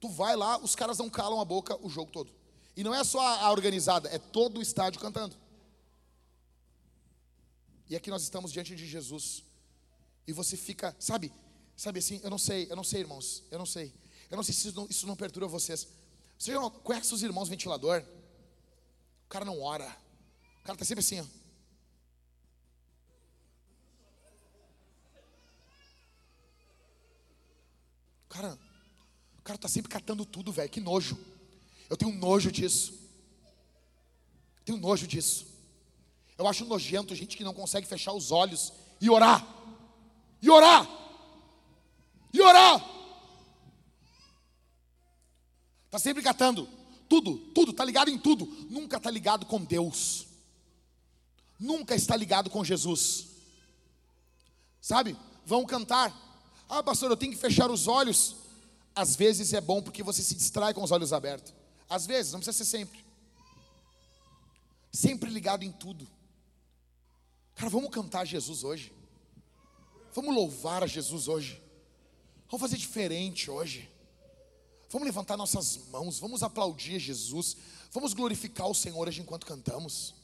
Tu vai lá, os caras não calam a boca o jogo todo. E não é só a organizada, é todo o estádio cantando. E aqui nós estamos diante de Jesus. E você fica, sabe, sabe assim, eu não sei, eu não sei, irmãos, eu não sei. Eu não sei se isso não, isso não perturba vocês. Você já conhece os irmãos ventilador? O cara não ora. O cara está sempre assim, ó. O cara, o cara tá sempre catando tudo, velho. Que nojo. Eu tenho nojo disso. Tenho nojo disso. Eu acho nojento gente que não consegue fechar os olhos e orar. E orar. E orar. Está sempre catando. Tudo, tudo, está ligado em tudo. Nunca está ligado com Deus. Nunca está ligado com Jesus. Sabe? Vão cantar. Ah, pastor, eu tenho que fechar os olhos. Às vezes é bom porque você se distrai com os olhos abertos. Às vezes, não precisa ser sempre. Sempre ligado em tudo. Cara, vamos cantar Jesus hoje. Vamos louvar a Jesus hoje. Vamos fazer diferente hoje. Vamos levantar nossas mãos, vamos aplaudir Jesus, vamos glorificar o Senhor hoje enquanto cantamos.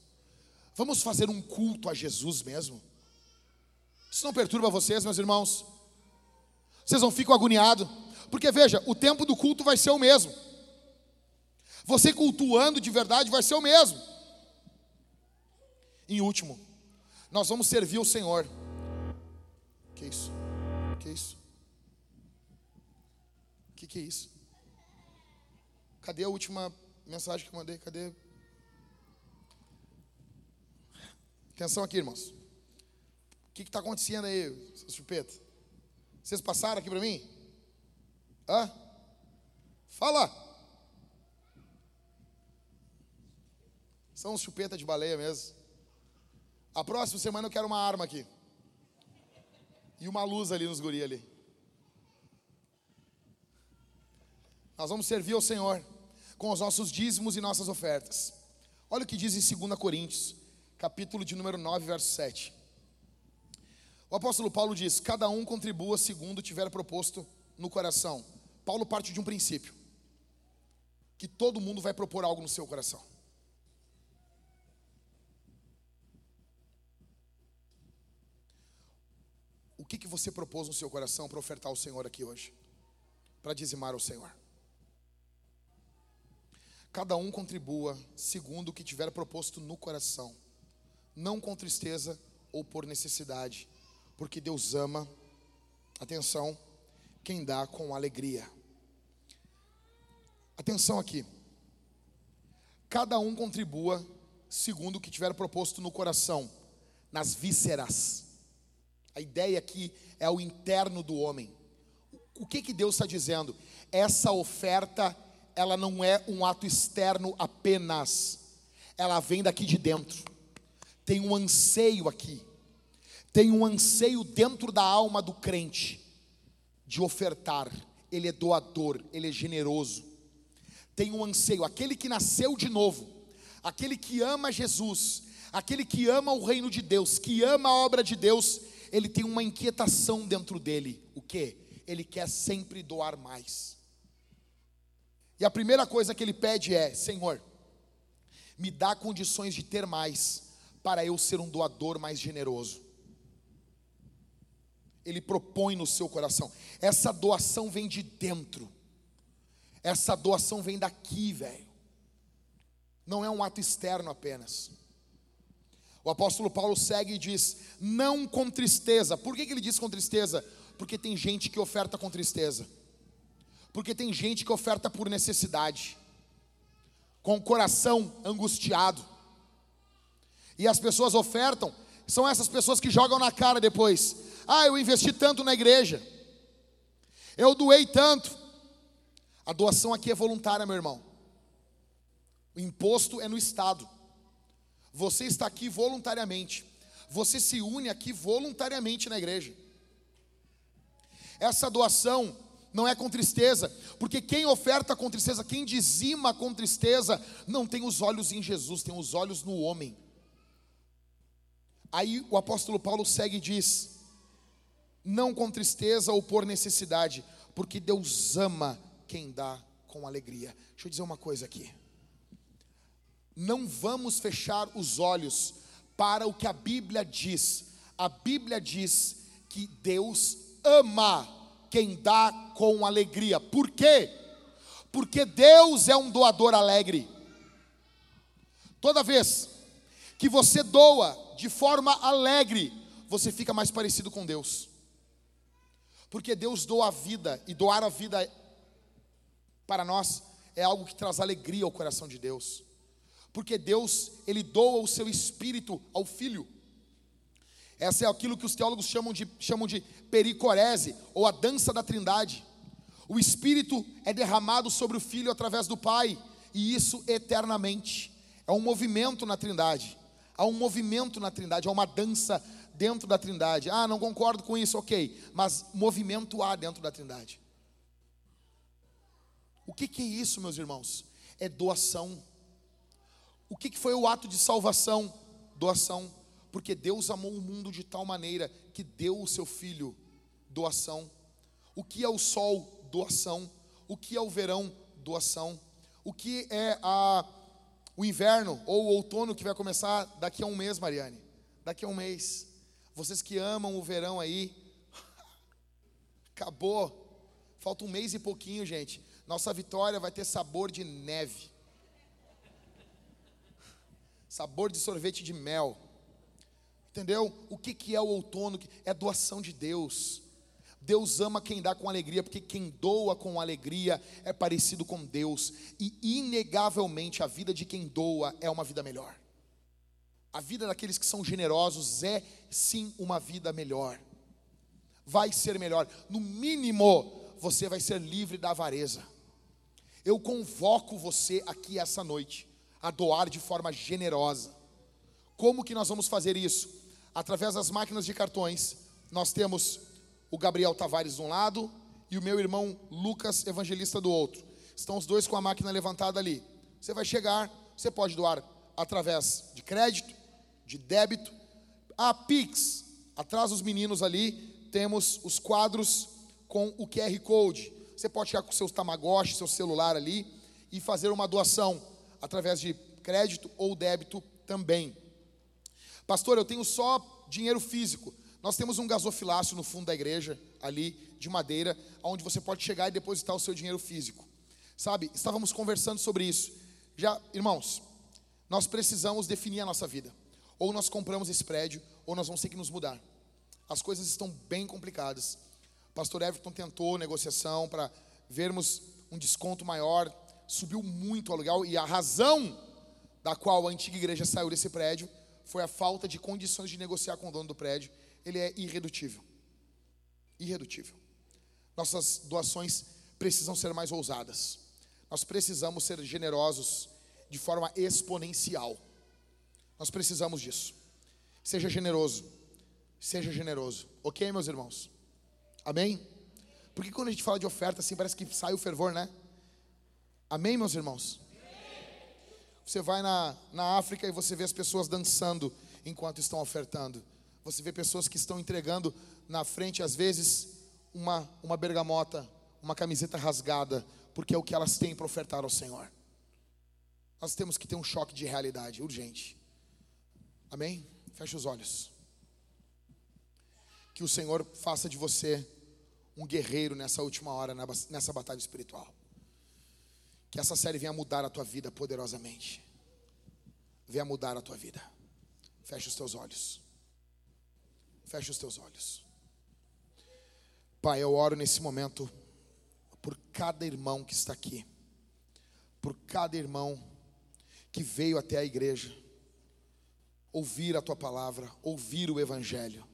Vamos fazer um culto a Jesus mesmo. Isso não perturba vocês, meus irmãos? Vocês não ficam agoniados? Porque veja, o tempo do culto vai ser o mesmo. Você cultuando de verdade vai ser o mesmo. Em último, nós vamos servir o Senhor. Que isso? Que isso? Que que é isso? Cadê a última mensagem que eu mandei? Cadê? Atenção aqui, irmãos. O que está acontecendo aí, chupeta? Vocês passaram aqui para mim? Hã? Fala! São chupeta de baleia mesmo. A próxima semana eu quero uma arma aqui. E uma luz ali nos guri ali. Nós vamos servir ao Senhor com os nossos dízimos e nossas ofertas. Olha o que diz em 2 Coríntios, capítulo de número 9, verso 7. O apóstolo Paulo diz: Cada um contribua segundo tiver proposto no coração. Paulo parte de um princípio: que todo mundo vai propor algo no seu coração. Que, que você propôs no seu coração para ofertar ao Senhor aqui hoje? Para dizimar ao Senhor? Cada um contribua segundo o que tiver proposto no coração, não com tristeza ou por necessidade, porque Deus ama, atenção, quem dá com alegria. Atenção aqui. Cada um contribua segundo o que tiver proposto no coração, nas vísceras. A ideia aqui é o interno do homem. O que que Deus está dizendo? Essa oferta ela não é um ato externo apenas, ela vem daqui de dentro. Tem um anseio aqui, tem um anseio dentro da alma do crente de ofertar. Ele é doador, ele é generoso. Tem um anseio, aquele que nasceu de novo, aquele que ama Jesus, aquele que ama o reino de Deus, que ama a obra de Deus, ele tem uma inquietação dentro dele. O que? Ele quer sempre doar mais. E a primeira coisa que ele pede é: Senhor, me dá condições de ter mais, para eu ser um doador mais generoso. Ele propõe no seu coração. Essa doação vem de dentro. Essa doação vem daqui, velho. Não é um ato externo apenas. O apóstolo Paulo segue e diz: não com tristeza. Por que, que ele diz com tristeza? Porque tem gente que oferta com tristeza. Porque tem gente que oferta por necessidade, com o coração angustiado. E as pessoas ofertam, são essas pessoas que jogam na cara depois. Ah, eu investi tanto na igreja. Eu doei tanto. A doação aqui é voluntária, meu irmão. O imposto é no Estado. Você está aqui voluntariamente. Você se une aqui voluntariamente na igreja. Essa doação não é com tristeza, porque quem oferta com tristeza, quem dizima com tristeza, não tem os olhos em Jesus, tem os olhos no homem. Aí o apóstolo Paulo segue e diz: não com tristeza ou por necessidade, porque Deus ama quem dá com alegria. Deixa eu dizer uma coisa aqui. Não vamos fechar os olhos para o que a Bíblia diz. A Bíblia diz que Deus ama quem dá com alegria. Por quê? Porque Deus é um doador alegre. Toda vez que você doa de forma alegre, você fica mais parecido com Deus. Porque Deus doa a vida, e doar a vida para nós é algo que traz alegria ao coração de Deus. Porque Deus, Ele doa o seu espírito ao Filho. Essa é aquilo que os teólogos chamam de, chamam de pericorese, ou a dança da trindade. O Espírito é derramado sobre o Filho através do Pai, e isso eternamente. É um movimento na trindade. Há um movimento na trindade, há uma dança dentro da trindade. Ah, não concordo com isso, ok. Mas movimento há dentro da trindade. O que, que é isso, meus irmãos? É doação. O que, foi o ato de salvação? Doação. Porque Deus amou o mundo de tal maneira que deu o seu filho, doação. O que é o sol? Doação. O que é o verão? Doação. O que é a, o inverno ou o outono que vai começar daqui a um mês, Mariane? Daqui a um mês. Vocês que amam o verão aí, acabou. Falta um mês e pouquinho, gente. Nossa vitória vai ter sabor de neve, sabor de sorvete de mel. Entendeu? O que, que é o outono? É doação de Deus. Deus ama quem dá com alegria, porque quem doa com alegria é parecido com Deus, e inegavelmente a vida de quem doa é uma vida melhor. A vida daqueles que são generosos é sim uma vida melhor. Vai ser melhor. No mínimo, você vai ser livre da avareza. Eu convoco você aqui essa noite a doar de forma generosa. Como que nós vamos fazer isso? Através das máquinas de cartões. Nós temos o Gabriel Tavares de um lado e o meu irmão Lucas Evangelista do outro. Estão os dois com a máquina levantada ali. Você vai chegar, você pode doar através de crédito, de débito. A Pix, atrás dos meninos ali, temos os quadros com o QR Code. Você pode chegar com seu Tamagotchi, seu celular ali e fazer uma doação através de crédito ou débito também. Pastor, eu tenho só dinheiro físico. Nós temos um gasofilácio no fundo da igreja, ali, de madeira, onde você pode chegar e depositar o seu dinheiro físico. Sabe, estávamos conversando sobre isso. Já, irmãos, nós precisamos definir a nossa vida. Ou nós compramos esse prédio, ou nós vamos ter que nos mudar. As coisas estão bem complicadas. O pastor Everton tentou negociação para vermos um desconto maior, subiu muito o aluguel, e a razão da qual a antiga igreja saiu desse prédio foi a falta de condições de negociar com o dono do prédio. Ele é irredutível. Irredutível. Nossas doações precisam ser mais ousadas. Nós precisamos ser generosos de forma exponencial. Nós precisamos disso. Seja generoso. Seja generoso. Ok, meus irmãos? Amém? Porque quando a gente fala de oferta, assim, parece que sai o fervor, né? Amém, meus irmãos? Você vai na, na África e você vê as pessoas dançando enquanto estão ofertando. Você vê pessoas que estão entregando na frente, às vezes, uma, uma bergamota, uma camiseta rasgada, porque é o que elas têm para ofertar ao Senhor. Nós temos que ter um choque de realidade urgente. Amém? Feche os olhos. Que o Senhor faça de você um guerreiro nessa última hora, nessa batalha espiritual. Que essa série venha mudar a tua vida poderosamente. Venha mudar a tua vida. Feche os teus olhos. Feche os teus olhos. Pai, eu oro nesse momento por cada irmão que está aqui, por cada irmão que veio até a igreja, ouvir a tua palavra, ouvir o evangelho,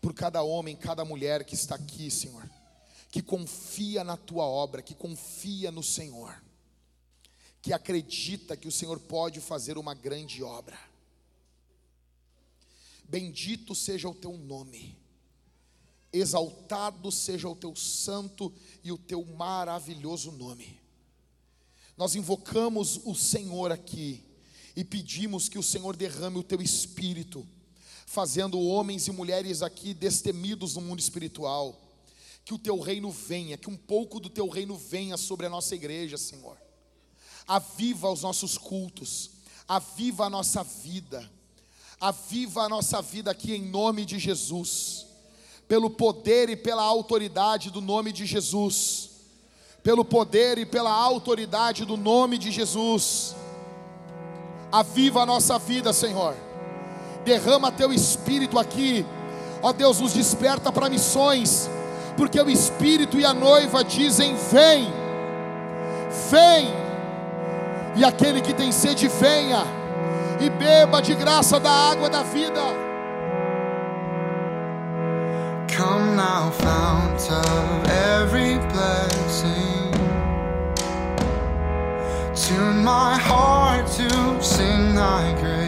por cada homem, cada mulher que está aqui, Senhor, que confia na tua obra, que confia no Senhor, que acredita que o Senhor pode fazer uma grande obra. Bendito seja o teu nome exaltado seja o teu santo e o teu maravilhoso nome. Nós invocamos o Senhor aqui e pedimos que o Senhor derrame o teu espírito, fazendo homens e mulheres aqui destemidos no mundo espiritual. Que o teu reino venha, que um pouco do teu reino venha sobre a nossa igreja, Senhor. Aviva os nossos cultos, aviva a nossa vida, aviva a nossa vida aqui em nome de Jesus pelo poder e pela autoridade do nome de Jesus. Pelo poder e pela autoridade do nome de Jesus. Aviva a nossa vida, Senhor. Derrama teu espírito aqui. Ó Deus, nos desperta para missões, porque o espírito e a noiva dizem: Vem, vem. E aquele que tem sede, venha e beba de graça da água da vida. Come now, fount of every blessing. Tune my heart to sing thy grace.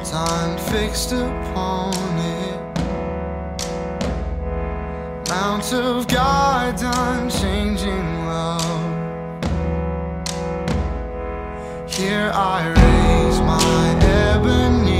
I'm fixed upon it. Mount of God's unchanging love. Here I raise my ebony